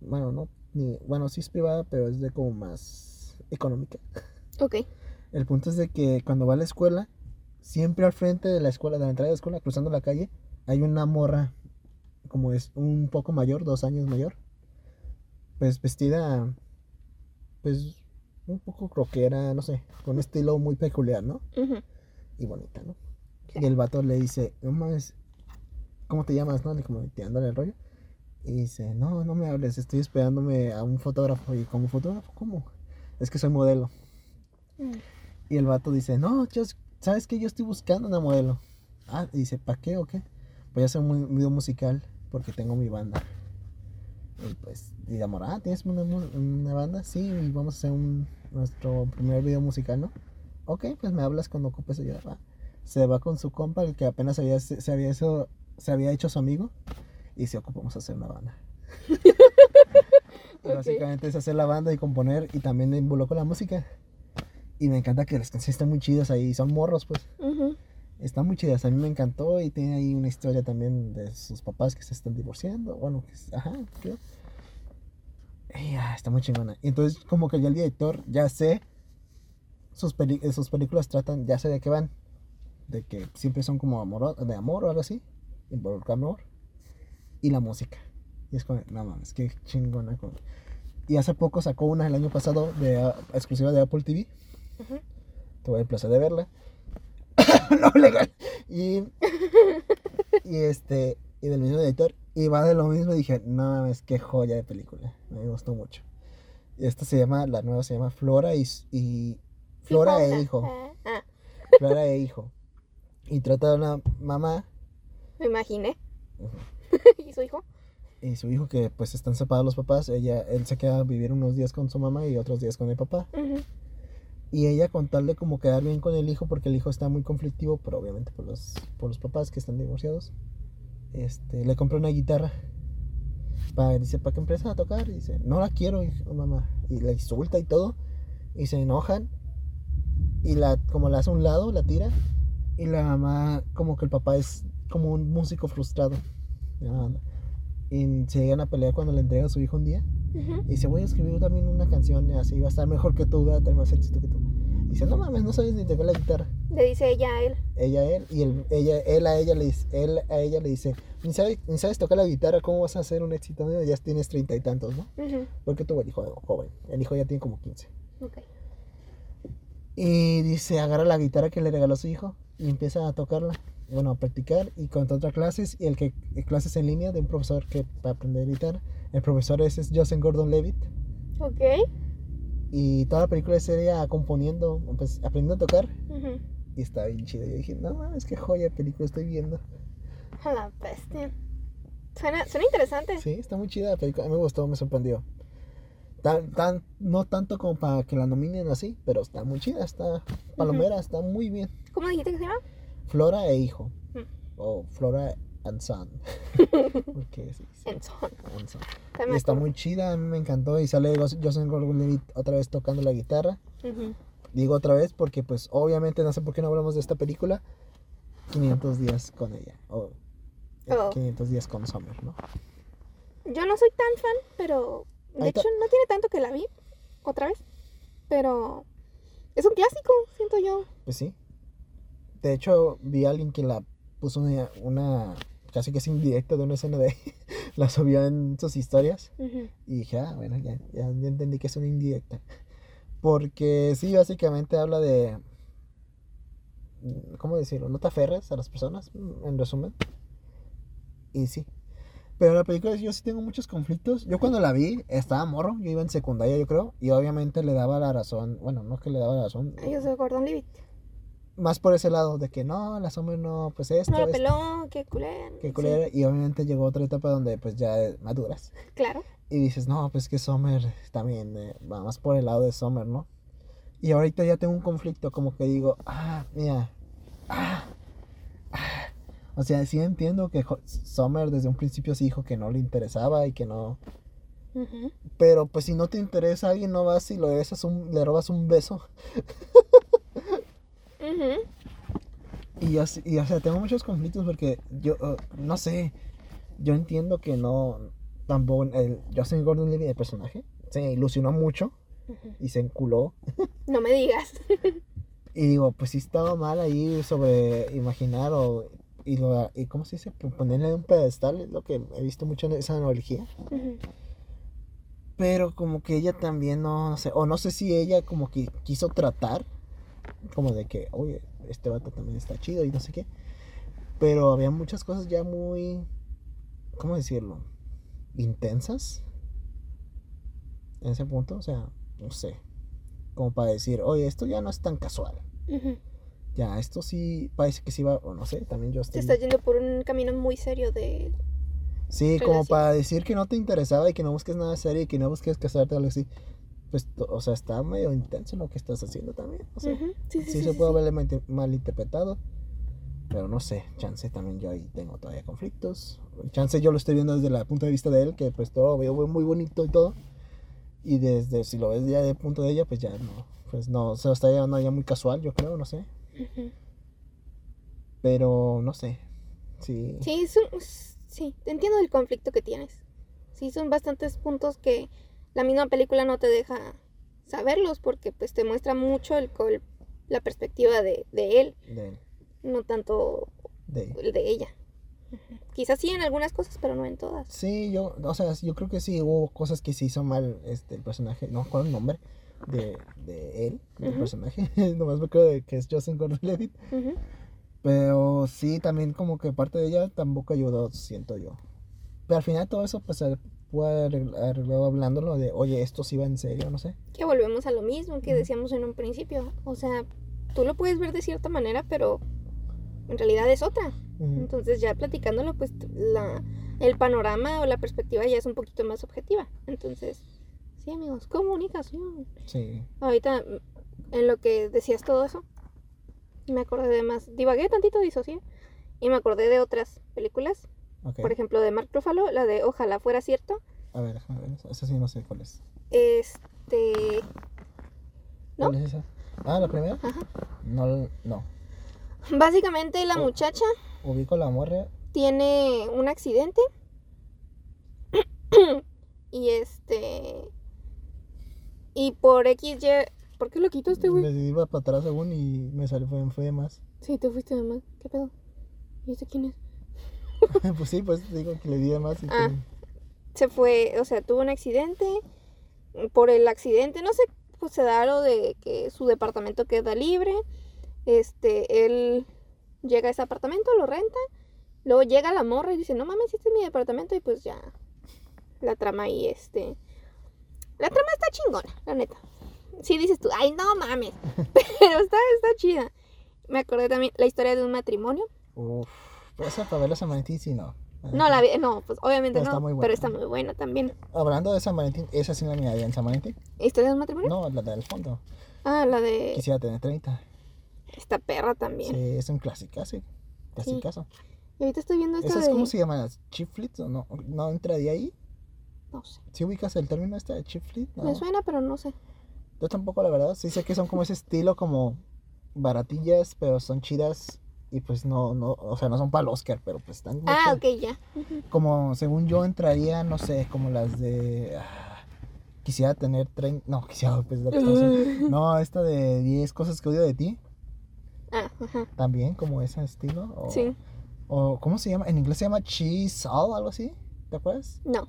Bueno, no ni bueno, sí es privada, pero es de como más económica. Ok. El punto es de que cuando va a la escuela, siempre al frente de la escuela, de la entrada de la escuela, cruzando la calle, hay una morra, como es un poco mayor, dos años mayor, pues vestida, pues un poco rockera, no sé, con un estilo muy peculiar, ¿no? Y bonita, ¿no? Sí. Y el vato le dice, no mames, ¿cómo te llamas, no? Le como tirándole el rollo. Y dice, no, no me hables, estoy esperándome a un fotógrafo. Y como fotógrafo, ¿cómo? Es que soy modelo. Mm. Y el vato dice, no, yo, ¿sabes qué? Yo estoy buscando una modelo. Ah, y dice, ¿para qué o qué? Voy a hacer un video musical porque tengo mi banda. Y pues, y amor, ah, ¿tienes una, una banda? Sí, y vamos a hacer un, nuestro primer video musical, ¿no? Ok, pues me hablas cuando ocupes ayuda. va. Se va con su compa, el que apenas había, se, se había, hecho, se había hecho su amigo, y se ocupamos hacer una banda. Básicamente es hacer la banda y componer, y también me involucro la música. Y me encanta que las canciones están muy chidas ahí, son morros, pues. Ujú. Están muy chidas, a mí me encantó y tiene ahí una historia también de sus papás que se están divorciando. Bueno, que ajá, creo. Y, ah, está muy chingona. Y entonces, como que ya el director, ya sé, sus, eh, sus películas tratan, ya sé de qué van. De que siempre son como amor, de amor o algo así. Involucra amor. Y la música. Y es como, no mames, qué chingona. con- Y hace poco sacó una el año pasado de ah, exclusiva de Apple TV. Ujú. Tuve el placer de verla. no legal. Y, y este, y del mismo director. Y va de lo mismo. Y dije, no mames, qué joya de película. Me gustó mucho. Y esta se llama, la nueva se llama Flora y, y Flora e Hijo. Ah, Flora e Hijo. Y trata de una mamá me imaginé. Ujú. ¿Y su hijo? y su hijo que pues están separados los papás. Ella, él se queda a vivir unos días con su mamá y otros días con el papá. Ujú. Y ella con tal de como quedar bien con el hijo, porque el hijo está muy conflictivo, pero obviamente por los, por los papás que están divorciados, este, le compró una guitarra. Para, dice, ¿para qué empieza a tocar? Y dice, no la quiero, hijo, mamá. Y la insulta y todo. Y se enojan. Y la, como la hace a un lado, la tira. Y la mamá, como que el papá es como un músico frustrado. De la banda. Y se llegan a pelear cuando le entrega a su hijo un día. Y dice, voy a escribir también una canción así, va a estar mejor que tú, va a tener más éxito que tú. Y dice, no mames, no sabes ni tocar la guitarra. Le dice ella a él. Ella a él, y él, ella, él a ella le dice, él a ella le dice, ni sabes, ni sabes tocar la guitarra, ¿cómo vas a hacer un éxito? Ya tienes treinta y tantos, ¿no? Porque tuvo el hijo joven, el hijo ya tiene como 15. Ok. Y dice, agarra la guitarra que le regaló su hijo y empieza a tocarla, bueno, a practicar y con otras clases y el que clases en línea de un profesor que para aprender guitarra. El profesor ese es Joseph Gordon-Levitt. Ok. Y toda la película es ella componiendo, pues, aprendiendo a tocar. Ujú. Y está bien chido. Yo dije, no mames, qué joya película estoy viendo. A la bestia. Suena, suena interesante. Sí, está muy chida la película. A mí me gustó, me sorprendió. Tan, tan, no tanto como para que la nominen así, pero está muy chida, está palomera, está muy bien. ¿Cómo dijiste que se llama? Flora e hijo. Mm. O Flora and Son. Porque sí, sí, En son. and Son. Y está muy chida, a mí me encantó. Y sale Jos- Joseph Gordon-Levitt otra vez tocando la guitarra. Digo otra vez porque pues obviamente no sé por qué no hablamos de esta película. 500 días con ella. O eh, Oh. 500 días con Summer, ¿no? Yo no soy tan fan, pero de hecho no tiene tanto que la vi otra vez. Pero es un clásico, siento yo. Pues sí. De hecho, vi a alguien que la puso una, una casi que es indirecta de una escena de la subió en sus historias. Y dije, ah, bueno, ya, ya, entendí que es una indirecta. Porque sí, básicamente habla de. ¿Cómo decirlo? No te aferres a las personas, en resumen. Y sí. Pero la película yo sí tengo muchos conflictos. Yo cuando la vi, estaba morro, yo iba en secundaria, yo creo. Y obviamente le daba la razón. Bueno, no es que le daba la razón. Yo soy Gordon Levitt. Más por ese lado de que no, la Summer no, pues esto, No la esto, peló, qué culera. sí, culera. Y obviamente llegó otra etapa donde pues ya maduras. claro. Y dices, no, pues que Summer también eh, va más por el lado de Summer, ¿no? Y ahorita ya tengo un conflicto, como que digo, ah, mira, ah, ah. O sea, sí entiendo que Summer desde un principio sí dijo que no le interesaba y que no. Pero pues si no te interesa alguien, no vas y lo besas un, le robas un beso. Y, así- y o sea, tengo muchos conflictos porque yo, uh, no sé, yo entiendo que no, tampoco, el Justin Gordon Levy, el personaje, se ilusionó mucho y se enculó. No me digas. Y digo, pues sí estaba mal ahí sobre imaginar o, y, lo, y ¿cómo se dice? Ponerle un pedestal, es lo que he visto mucho en esa analogía. Pero como que ella también no, no sé, o no sé si ella como que quiso tratar, como de que, oye, este vato también está chido y no sé qué. Pero había muchas cosas ya muy, ¿cómo decirlo? Intensas. En ese punto, o sea, no sé. Como para decir, oye, esto ya no es tan casual. Ya, esto sí parece que sí va, o no sé, también yo Te estoy... estás yendo por un camino muy serio de... Sí, como para decir que no te interesaba y que no busques nada serio y que no busques casarte o algo así. Pues, o sea, está medio intenso lo que estás haciendo también. O sea, Ujú. Sí, sí, sí, sí, se puede haber mal- malinterpretado. Pero no sé, chance también yo ahí tengo todavía conflictos. Chance yo lo estoy viendo desde el punto de vista de él, que pues todo lo veo muy bonito y todo. Y desde, si lo ves ya del punto de ella, pues ya no. Pues no, se lo está llevando ya muy casual, yo creo, no sé. Pero no sé. Sí. Sí, es un- sí, entiendo el conflicto que tienes. Sí, son bastantes puntos que la misma película no te deja saberlos porque pues te muestra mucho el, col- la perspectiva de, de él, De él. no tanto De el de ella. Quizás sí en algunas cosas, pero no en todas. Sí, yo, o sea, yo creo que sí hubo cosas que se hizo mal este el personaje, no recuerdo el nombre de, de él, del Ujú. personaje, nomás me acuerdo de que es Justin Gordon-Levitt, Ujú. pero sí también como que parte de ella tampoco ayudó, siento yo. Pero al final todo eso pues se puede arregl- arreglar hablándolo de, oye, esto sí va en serio, no sé. Que volvemos a lo mismo que decíamos en un principio. O sea, tú lo puedes ver de cierta manera, pero en realidad es otra. Entonces ya platicándolo, pues la, el panorama o la perspectiva ya es un poquito más objetiva. Entonces, sí amigos, comunicación. Sí, Ahorita, en lo que decías todo eso, me acordé de más, divagué tantito, disocié, y me acordé de otras películas. Por ejemplo, de Mark Ruffalo, la de Ojalá fuera cierto. A ver, déjame ver, esa- sí no sé cuál es. Este... ¿No? ¿Cuál es esa? Ah, la primera. Ajá. No, no. Básicamente la Oh. muchacha Ubico la morra. tiene un accidente y este y por X Y ¿por qué lo quitaste, güey? Me iba para atrás según y me salió fue, fue de más. Sí, te fuiste de más. ¿Qué pedo? ¿Y este quién es? pues sí, pues digo que le di más y Ah. que- Se fue, o sea, tuvo un accidente. Por el accidente, no sé, pues se da lo de que su departamento queda libre. Este, él llega a ese apartamento, lo renta. Luego llega la morra y dice, no mames, este es mi departamento. Y pues ya, la trama ahí, este... La trama está chingona, la neta. Sí dices tú, ay, no mames. Pero está, está chida. Me acordé también la historia de un matrimonio. Uf, pero esa para ver la San Valentín sí no. No, la vi, no, pues obviamente Pero está no, muy buena. pero está muy buena también. Hablando de San Valentín, esa sí la miraría en San Valentín. ¿Historia de un matrimonio? No, la del fondo. Ah, la de Quisiera tener 30. esta perra también. Sí, es un clásico, sí. Clasicazo. Y ahorita estoy viendo esta ¿Esas de... cómo se llaman? ¿Chiflits o no? ¿No entraría ahí? No sé. ¿Sí ubicas el término este de chiflit? No. Me suena, pero no sé. Yo tampoco, la verdad. Sí sé que son como ese estilo como baratillas, pero son chidas. Y pues no, no, o sea, no son para el Oscar, pero pues están Ah, ok, ya. Como, según yo, entraría, no sé, como las de... ah, quisiera tener 30... No, quisiera, pues, que. No, esta de 10 cosas que odio de ti. Ah, ajá. También, como ese estilo. O, Sí. O, ¿cómo se llama? En inglés se llama cheese all, algo así. ¿Te acuerdas? No.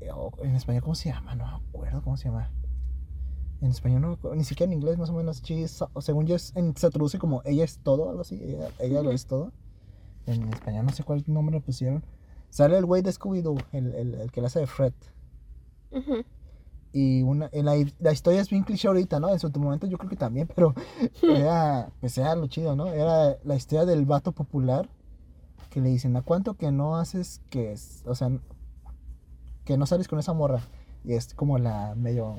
Eh, O en español, ¿cómo se llama? No me acuerdo cómo se llama. En español no ni siquiera en inglés más o menos según yo es- en- se traduce como ella es todo, algo así, ella, ella lo es todo. En español no sé cuál nombre le pusieron. Sale el güey de Scooby-Doo, el, el, el que le hace de Fred. Ujú. Y una, la, la historia es bien cliché ahorita, ¿no? En su momento yo creo que también, pero era, pues era lo chido, ¿no? Era la historia del vato popular que le dicen, ¿a cuánto que no haces que, es- o sea, que no sales con esa morra? Y es como la medio,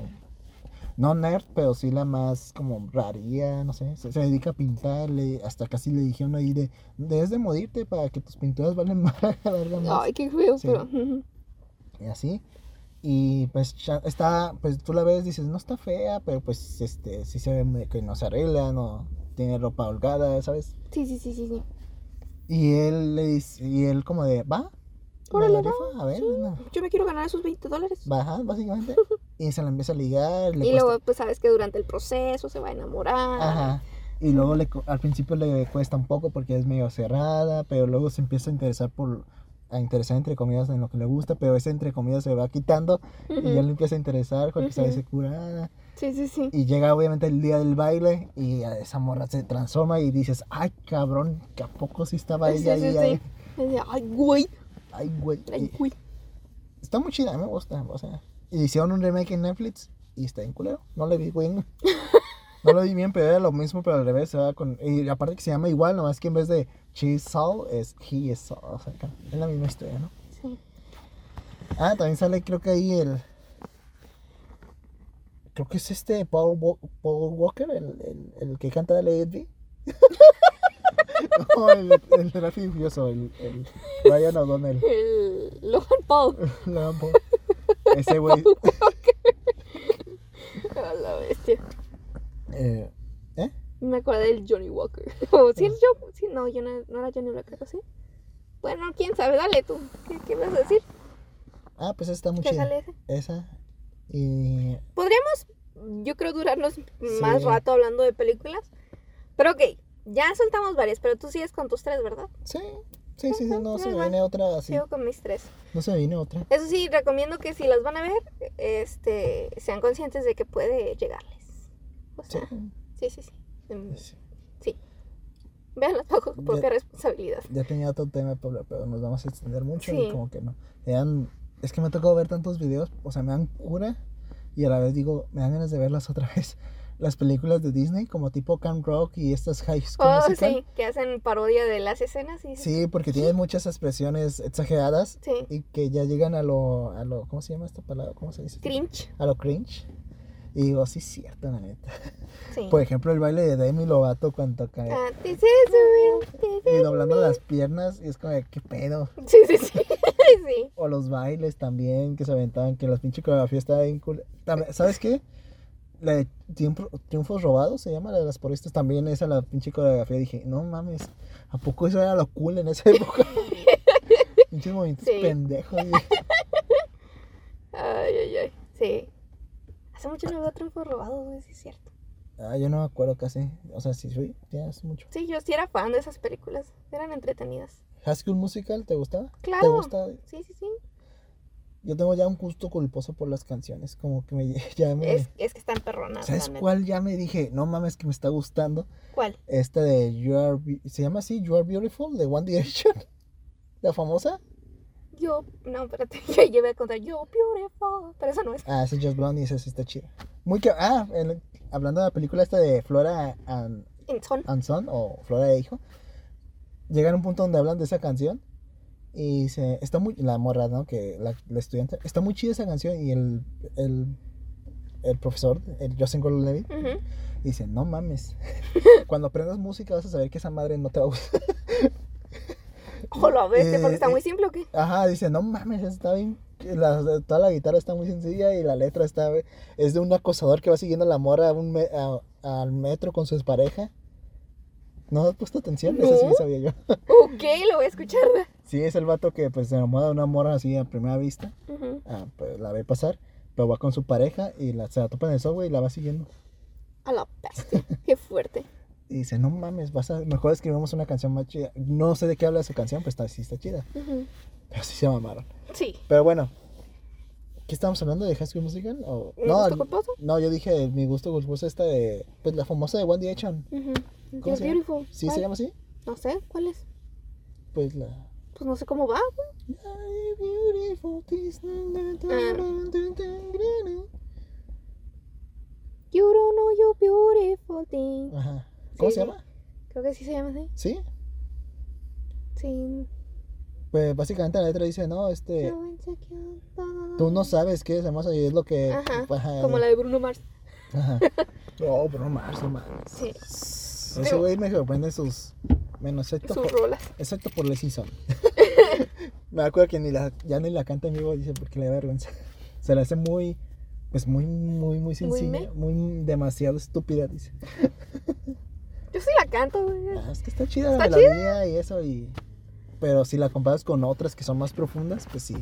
no nerd, pero sí la más como raría, no sé, se, se dedica a pintar, le- hasta casi le dijeron ahí de, debes de morirte para que tus pinturas valen más, valgan más Ay, qué feo, Sí. pero. y así. Y pues está, pues tú la ves, dices, no está fea, pero pues este, sí se ve que no se arregla, no tiene ropa holgada, ¿sabes? Sí, sí, sí, sí, sí. Y él le dice, y él como de, va, ¿Me Órale, va, a ver, no. Yo me quiero ganar esos 20 dólares. baja, básicamente. y se la empieza a ligar, le Y cuesta- luego, pues sabes que durante el proceso se va a enamorar. Ajá. Y luego le, al principio le cuesta un poco porque es medio cerrada, pero luego se empieza a interesar por, a interesar entre comillas en lo que le gusta, pero ese entre comillas se va quitando y ya le empieza a interesar porque se Ujú. dice curada. Sí, sí, sí. Y llega obviamente el día del baile y esa morra se transforma y dices, ay cabrón, que a poco sí estaba Sí, ella sí, ahí, sí. ahí? Ay, güey. Ay, güey. Ay, güey. está muy chida, me gusta, o sea. Y hicieron un remake en Netflix y está en culero. No le vi bien. No lo vi bien, pero era lo mismo, pero al revés. con, y aparte que se llama igual, nomás que en vez de She's Saul es He is Saul. O sea, es la misma historia, ¿no? Sí. Ah, también sale, creo que ahí el. Creo que es este Paul, Wa- Paul Walker, el, el, el que canta It Be. no, el, el de y Furioso, el, el Ryan O'Donnell. El Logan Paul. Logan Paul. Ese güey. A la bestia. Eh, ¿Eh? Me acordé del Johnny Walker. ¿O sí es yo? Sí, no, yo no, no era Johnny Walker, ¿o ¿sí? Bueno, quién sabe, dale tú. ¿Qué, qué vas a decir? Ah, pues está muy ¿Qué chida. Esa. Y. Podríamos, yo creo, durarnos más rato hablando de películas. Pero ok, ya soltamos varias, pero tú sigues con tus tres, ¿verdad? Sí, sí, sí, sí, no se me viene otra así. Sigo con mis tres. No se me viene otra. Eso sí, recomiendo que si las van a ver, este, sean conscientes de que puede llegarles. O Sí. sea, sí, sí, sí. Mm, sí. Sí. Véanlas bajo propia responsabilidad. Ya tenía otro tema, pero, pero nos vamos a extender mucho Sí. y como que no. Es que me ha tocado ver tantos videos, o sea, me dan cura y a la vez digo, me dan ganas de verlas otra vez. Las películas de Disney, como tipo Camp Rock y estas High School Oh, Musical. sí, que hacen parodia de las escenas. Y... Sí, porque tienen muchas expresiones exageradas Sí. y que ya llegan a lo, a lo, ¿cómo se llama esta palabra? ¿Cómo se dice? Cringe. A lo cringe. Y digo, sí, es cierto, la neta. Sí. Por ejemplo, el baile de Demi Lovato cuando cae Ah, this is real, this y doblando las piernas y es como, ¿qué pedo? Sí, sí, sí. sí. O los bailes también que se aventaban, que las pinches coreografías estaban bien cool. ¿Sabes qué? La de Triunfo- Triunfos Robados se llama, la de las poristas, también esa la pinche coreografía. Dije, no mames, ¿a poco eso era lo cool en esa época? Pinches movimientos Sí. pendejos. Ay, ay, ay. Sí. Hace mucho no veo triunfos robados, güey, sí es cierto. Ah, yo no me acuerdo casi. O sea, sí, sí, ya hace mucho. Sí, yo sí era fan de esas películas. Eran entretenidas. High School Musical, ¿te gustaba? ¿Te Claro. gusta? Sí, sí, sí. Yo tengo ya un gusto culposo por las canciones. Como que me, ya me. Es, es que están perronas. ¿Sabes cuál ya me dije? No mames, que me está gustando. ¿Cuál? Esta de You Are. ¿Se llama así? You Are Beautiful, de One Direction. La famosa. Yo, no, espérate, yo llevé a contar Yo Beautiful, pero eso no es. Ah, esa es Just Blonde y esa sí está chida. Muy que. Ah, hablando de la película esta de Flora and, En son. and Son o Flora e Hijo. Llegan a un punto donde hablan de esa canción. Y se, está muy. La morra, ¿no? Que la, la estudiante. Está muy chida esa canción. Y el. El, el profesor, el Justin Gordon Levitt, dice: No mames. Cuando aprendas música vas a saber que esa madre no te va a gustar. Ojo, lo bestia, porque está Eh, muy simple o qué. Ajá, dice, no mames, está bien. la- toda la guitarra está muy sencilla y la letra está. Es de un acosador que va siguiendo a la morra a un me- a- al metro con su pareja. ¿No has puesto atención? Eso sí No. sabía yo. Ok, lo voy a escuchar. Sí, es el vato que pues se enamora de una morra así a primera vista. Ah, pues la ve pasar, pero va con su pareja y la, se la topa en el subway y la va siguiendo. A la bestia. Qué fuerte. Y dice, no mames, vas a, mejor escribimos una canción más chida. No sé de qué habla esa canción, pues está, sí está chida. Ujú. Pero sí se mamaron. Sí. Pero bueno, ¿qué estamos hablando de High School Musical? O, ¿Mi no, gusto no, yo dije mi gusto culposo esta de, pues la famosa de One Direction. ¿Cómo se llama? beautiful. ¿Sí ¿Cuál? se llama así? No sé, ¿cuál es? Pues la... Pues no sé cómo va, you Ah. You don't know you beautiful thing. Ajá. ¿Cómo Sí, se llama? Creo que sí se llama así. ¿Sí? Sí. Pues básicamente la letra dice, no, este, tú no sabes que eres hermosa y es lo que... Ajá, ajá, Como la de Bruno Mars. Ajá. No, pero no más, no. Sí. Ese güey me sorprende sus... Menos excepto, Sus por, rolas. excepto por Les Season. me acuerdo que ni la, ya ni la canta en vivo, dice, porque le da vergüenza. Se la hace muy... Pues muy, muy, muy sencilla. me. Muy, demasiado estúpida, dice. Yo sí la canto, güey. Ah, es que está chida la Está melodía y eso y... Pero si la comparas con otras que son más profundas, pues sí.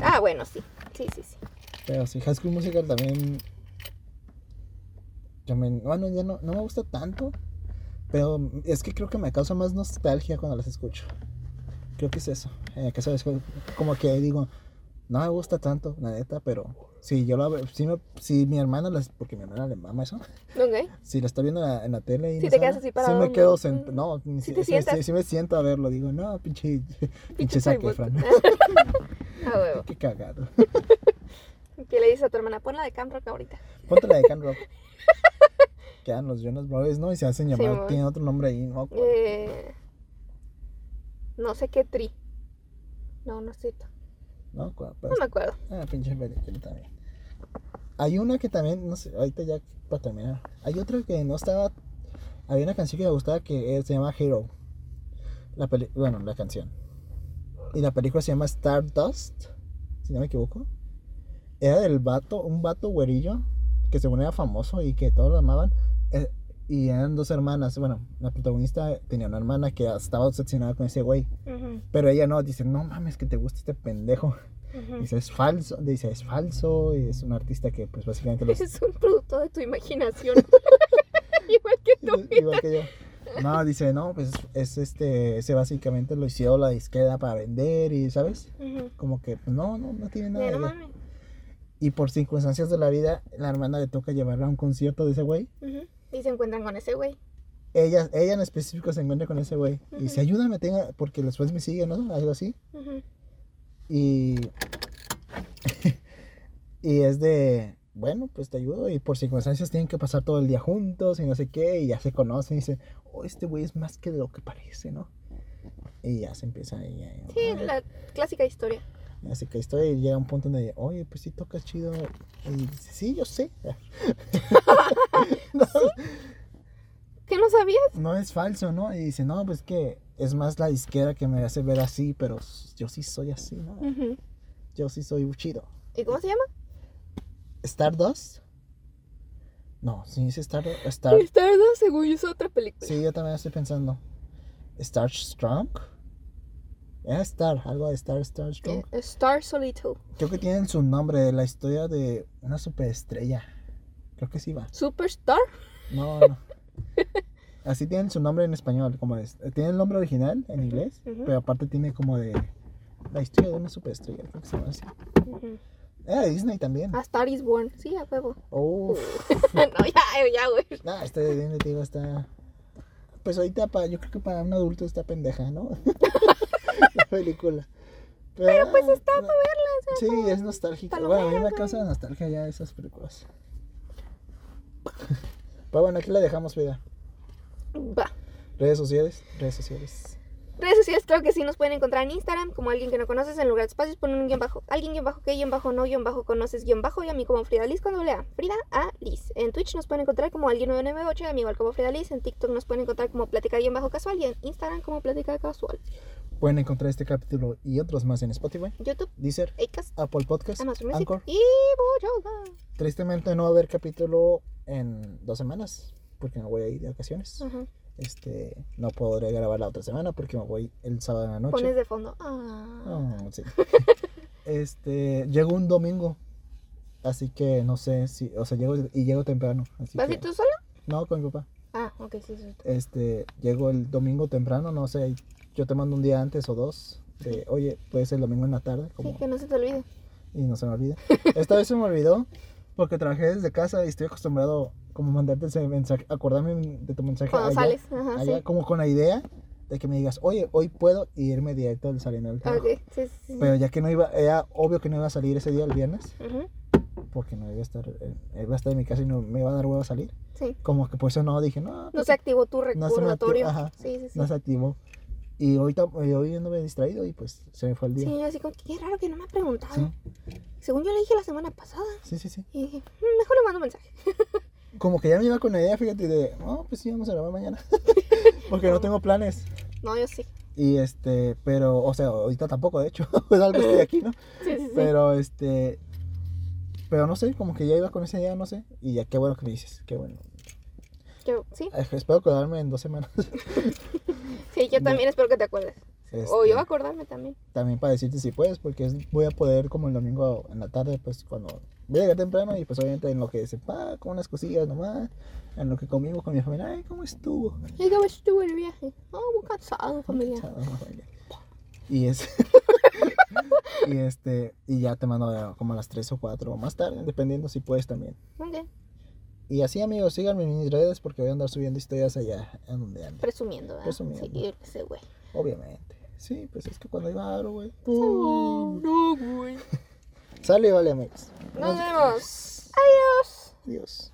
Ah, bueno, sí. Sí, sí, sí. Pero sí, High School Musical también. Yo me- bueno, ya no, no me gusta tanto. Pero es que creo que me causa más nostalgia cuando las escucho. Creo que es eso. eh, que sabes, como que digo, no me gusta tanto, la neta, pero si yo la si, me- si mi hermana, las, porque mi hermana le mama eso, Ok. si la está viendo en la, en la tele y no te sabe, quedas así parado, Sí me quedo sentado, no, Sí si- te sí, sientas. sí me siento a verlo, digo, no, pinche, pinche but- Efron. A huevo. Qué cagado. ¿Qué le dices a tu hermana? Ponla de Camp Rock ahorita. Ponte la de Can Rock. Quedan los Jonas Brothers, ¿no? Y se hacen llamar, mon. tienen otro nombre ahí, ¿no? Eh, no sé qué tri. No, no es cierto. ¿No? ¿Cuál? No Pues, me acuerdo. ah, pinche película también. Hay una que también, no sé, ahorita ya para terminar. Hay otra que no estaba. Había una canción que me gustaba que se llama Hero. La peli bueno, la canción. Y la película se llama Stardust, si no me equivoco. Era del vato, un vato güerillo que según era famoso y que todos lo amaban. Eh, y eran dos hermanas. Bueno, la protagonista tenía una hermana que estaba obsesionada con ese güey. Ujú, Pero ella no, dice, no mames, que te gusta este pendejo. Dice, es falso. Dice, es falso. Y es un artista que, pues, básicamente los. Es un producto de tu imaginación. Igual que tú. Igual que yo. No, dice, no, pues es este. Ese básicamente lo hicieron la disquera para vender y, ¿sabes? Como que, pues, no, no, no tiene nada. No. Y por circunstancias de la vida, la hermana le toca llevarla a un concierto de ese güey. Ujú. Y se encuentran con ese güey. Ella, ella en específico se encuentra con ese güey. Y dice, ayúdame, tenga, porque después me sigue, ¿no? Algo así. Y. y es de. Bueno, pues te ayudo. Y por circunstancias tienen que pasar todo el día juntos y no sé qué. Y ya se conocen y dicen, oh, este güey es más que de lo que parece, ¿no? Y ya se empieza Sí, la clásica historia. Así que estoy y llega un punto donde, oye, pues sí tocas chido. Y dice, sí, yo sé. no, ¿Qué no sabías? no es falso, ¿no? Y dice, no, pues que es más la disquera que me hace ver así, pero yo sí soy así, ¿no? Yo sí soy chido. ¿Y cómo se llama? ¿Stardust? No, sí es Star, Star. Stardust, según yo, es otra película. Sí, yo también estoy pensando. ¿Star Era Star, algo de Star, Star Strong. Eh, Star Solito. Creo que tienen su nombre de la historia de una superestrella. Creo que sí va. Superstar. No, no. Así tienen su nombre en español, como es. Tiene el nombre original en inglés, pero aparte tiene como de la historia de una superestrella, creo que se llama así. Ujú. Era de Disney también. A Star is Born. Sí, a huevo. Uf. no, ya, ya, güey. No, este de Disney, digo, está. Pues ahorita, para, yo creo que para un adulto está pendeja, ¿no? la película. Pero, pues está no- para verla. o sea, Sí, como- es nostálgico. palomera, Bueno, a mí me causa nostalgia ya esas películas. Pero bueno, aquí la dejamos, vida. Va. Redes sociales, redes sociales. Redes sociales, creo que sí nos pueden encontrar en Instagram como alguien que no conoces en lugar de espacios ponen un guion bajo. Alguien guion bajo que guion bajo no guion bajo conoces guion bajo y a mí como Frida Liz con doble A. Frida A Liz. En Twitch nos pueden encontrar como alguien 998 y a mí igual como Frida Liz. En TikTok nos pueden encontrar como plática guion bajo casual y en Instagram como plática casual. Pueden encontrar este capítulo y otros más en Spotify, YouTube, Deezer, Acast, Apple Podcasts, Amazon Music Anchor. y Boyoga. Tristemente no va a haber capítulo en dos semanas porque me voy a ir de vacaciones. Ajá. Este, no podré grabar la otra semana porque me voy el sábado en la noche. Pones de fondo. Ah. Ah, sí. este, llego un domingo. Así que no sé si, o sea, llego y llego temprano. Así ¿Vas que, tú solo? no, con mi papá. Ah, ok, sí, sí. Este, llego el domingo temprano, no sé, yo te mando un día antes o dos. De, oye, puede ser el domingo en la tarde, Sí, que no se te olvide. y no se me olvida. Esta vez se me olvidó porque trabajé desde casa y estoy acostumbrado como mandarte ese mensaje, acordarme de tu mensaje Cuando allá, sales. Ajá, allá, sí. como con la idea de que me digas, oye, hoy puedo irme directo al saliendo del trabajo. Ok, sí, sí. Pero ya que no iba, era obvio que no iba a salir ese día el viernes. Ujú. porque no iba a estar, iba a estar en mi casa y no me iba a dar huevo a salir. Sí. Como que por eso no dije, no, No pues, se activó tu No se me activó, recordatorio. ajá. Sí, sí, sí. no se activó. Y eh, hoy anduve distraído y pues se me fue el día. Sí, yo así como, que qué raro que no me ha preguntado. Según yo le dije la semana pasada. sí, sí, sí. Y dije, "Mm, mejor le mando un mensaje. Como que ya me iba con la idea, fíjate, de, no, pues sí, vamos a grabar mañana. porque no tengo planes. No, yo sí. Y este, pero, o sea, ahorita tampoco, de hecho, pues algo estoy aquí, ¿no? Sí, sí. Pero este, pero no sé, como que ya iba con esa idea, no sé. Y ya, qué bueno que me dices, qué bueno. Yo, sí. Eh, Espero acordarme en dos semanas. Sí, yo también espero que te acuerdes. O Este, yo acordarme también. También para decirte si puedes, porque es- voy a poder como el domingo en la tarde, pues cuando voy a llegar temprano y pues obviamente en lo que se paga con unas cosillas nomás, en lo que comimos con mi familia, ay, ¿cómo estuvo? ¿Y cómo estuvo el viaje? Oh, muy cansado, familia. Chao, familia. Y es y este y ya te mando como a las 3 o 4 o más tarde, dependiendo si puedes también. Ok, Y así amigos, síganme en mis redes porque voy a andar subiendo historias allá en donde ando. presumiendo, ¿verdad? Presumiendo. Sí, ese güey. Obviamente. Sí, pues es que cuando iba a Aro, güey. Oh, no, güey. Sale, vale amigos. Nos vemos. Adiós. Adiós.